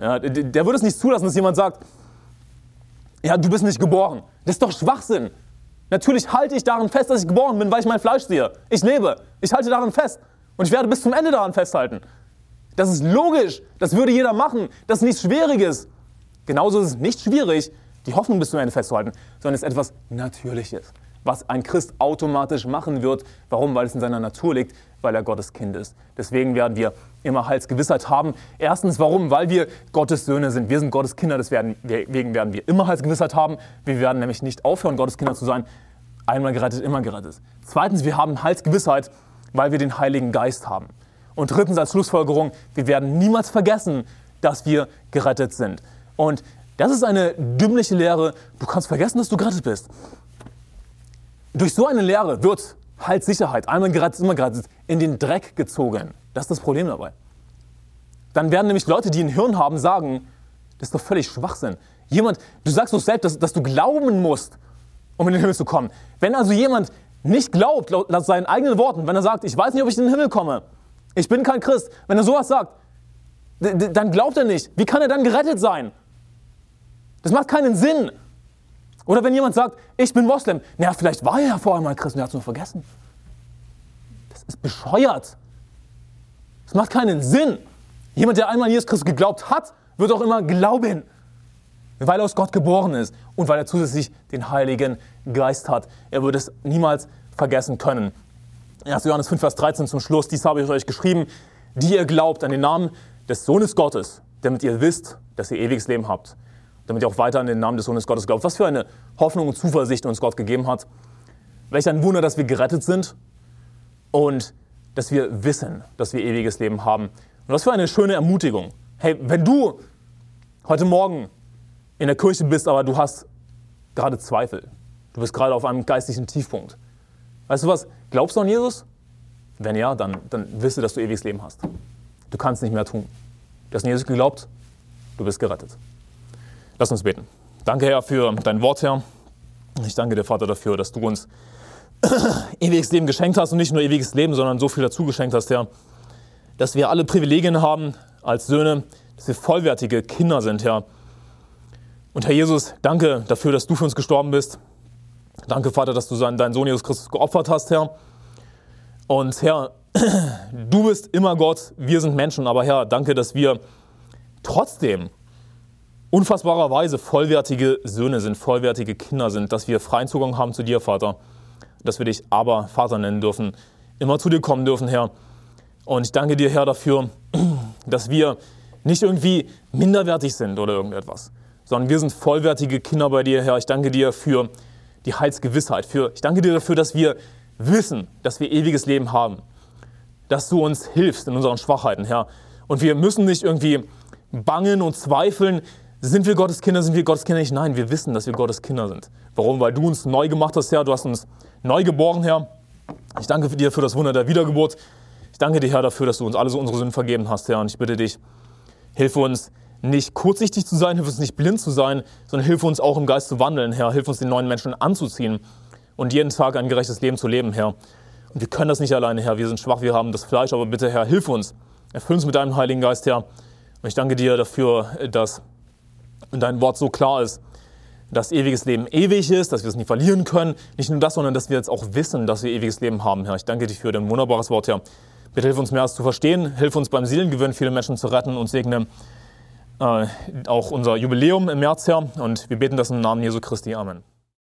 Ja, der würde es nicht zulassen, dass jemand sagt, ja, du bist nicht geboren. Das ist doch Schwachsinn. Natürlich halte ich daran fest, dass ich geboren bin, weil ich mein Fleisch sehe. Ich lebe. Ich halte daran fest. Und ich werde bis zum Ende daran festhalten. Das ist logisch. Das würde jeder machen. Das ist nichts Schwieriges. Genauso ist es nicht schwierig, die Hoffnung bis zum Ende festzuhalten, sondern es ist etwas Natürliches was ein Christ automatisch machen wird. Warum? Weil es in seiner Natur liegt, weil er Gottes Kind ist. Deswegen werden wir immer Heilsgewissheit haben. Erstens, warum? Weil wir Gottes Söhne sind. Wir sind Gottes Kinder, deswegen werden wir immer Heilsgewissheit haben. Wir werden nämlich nicht aufhören, Gottes Kinder zu sein. Einmal gerettet, immer gerettet. Zweitens, wir haben Heilsgewissheit, weil wir den Heiligen Geist haben. Und drittens als Schlussfolgerung, wir werden niemals vergessen, dass wir gerettet sind. Und das ist eine dümmliche Lehre. Du kannst vergessen, dass du gerettet bist. Durch so eine Lehre wird halt Sicherheit, einmal gerettet, immer gerettet, in den Dreck gezogen. Das ist das Problem dabei. Dann werden nämlich Leute, die ein Hirn haben, sagen, das ist doch völlig Schwachsinn. Jemand, du sagst doch selbst, dass, dass du glauben musst, um in den Himmel zu kommen. Wenn also jemand nicht glaubt, laut, laut seinen eigenen Worten, wenn er sagt, ich weiß nicht, ob ich in den Himmel komme, ich bin kein Christ, wenn er sowas sagt, dann glaubt er nicht. Wie kann er dann gerettet sein? Das macht keinen Sinn. Oder wenn jemand sagt, ich bin Moslem, naja, vielleicht war er ja vorher mal Christ und er hat es nur vergessen. Das ist bescheuert. Das macht keinen Sinn. Jemand, der einmal Jesus Christus geglaubt hat, wird auch immer glauben, weil er aus Gott geboren ist und weil er zusätzlich den Heiligen Geist hat. Er würde es niemals vergessen können. 1. Johannes 5, Vers 13 zum Schluss, dies habe ich euch geschrieben, die ihr glaubt an den Namen des Sohnes Gottes, damit ihr wisst, dass ihr ewiges Leben habt damit ihr auch weiter an den Namen des Sohnes Gottes glaubt. Was für eine Hoffnung und Zuversicht uns Gott gegeben hat. Welch ein Wunder, dass wir gerettet sind und dass wir wissen, dass wir ewiges Leben haben. Und was für eine schöne Ermutigung. Hey, wenn du heute Morgen in der Kirche bist, aber du hast gerade Zweifel, du bist gerade auf einem geistlichen Tiefpunkt. Weißt du was? Glaubst du an Jesus? Wenn ja, dann, dann wisse, dass du ewiges Leben hast. Du kannst nicht mehr tun. Du hast an Jesus geglaubt, du bist gerettet. Lass uns beten. Danke, Herr, für dein Wort, Herr. Ich danke dir, Vater, dafür, dass du uns [CLEARS THROAT] ewiges Leben geschenkt hast und nicht nur ewiges Leben, sondern so viel dazu geschenkt hast, Herr. Dass wir alle Privilegien haben als Söhne, dass wir vollwertige Kinder sind, Herr. Und Herr Jesus, danke dafür, dass du für uns gestorben bist. Danke, Vater, dass du deinen Sohn Jesus Christus geopfert hast, Herr. Und Herr, [CLEARS THROAT] du bist immer Gott, wir sind Menschen, aber Herr, danke, dass wir trotzdem unfassbarerweise vollwertige Söhne sind, vollwertige Kinder sind, dass wir freien Zugang haben zu dir, Vater, dass wir dich aber Vater nennen dürfen, immer zu dir kommen dürfen, Herr. Und ich danke dir, Herr, dafür, [CLEARS THROAT] dass wir nicht irgendwie minderwertig sind oder irgendetwas, sondern wir sind vollwertige Kinder bei dir, Herr. Ich danke dir für die Heilsgewissheit. Für, ich danke dir dafür, dass wir wissen, dass wir ewiges Leben haben, dass du uns hilfst in unseren Schwachheiten, Herr. Und wir müssen nicht irgendwie bangen und zweifeln, sind wir Gottes Kinder, sind wir Gottes Kinder nicht? Nein, wir wissen, dass wir Gottes Kinder sind. Warum? Weil du uns neu gemacht hast, Herr. Du hast uns neu geboren, Herr. Ich danke dir für das Wunder der Wiedergeburt. Ich danke dir, Herr, dafür, dass du uns alle so unsere Sünden vergeben hast, Herr. Und ich bitte dich, hilf uns nicht kurzsichtig zu sein, hilf uns nicht blind zu sein, sondern hilf uns auch im Geist zu wandeln, Herr. Hilf uns, den neuen Menschen anzuziehen und jeden Tag ein gerechtes Leben zu leben, Herr. Und wir können das nicht alleine, Herr. Wir sind schwach, wir haben das Fleisch, aber bitte, Herr, hilf uns. Erfüll uns mit deinem Heiligen Geist, Herr. Und ich danke dir dafür, dass und dein Wort so klar ist, dass ewiges Leben ewig ist, dass wir es nie verlieren können. Nicht nur das, sondern dass wir jetzt auch wissen, dass wir ewiges Leben haben, Herr. Ich danke dir für dein wunderbares Wort, Herr. Bitte hilf uns mehr als zu verstehen, hilf uns beim Seelengewinn viele Menschen zu retten und segne äh, auch unser Jubiläum im März, Herr. Und wir beten das im Namen Jesu Christi. Amen.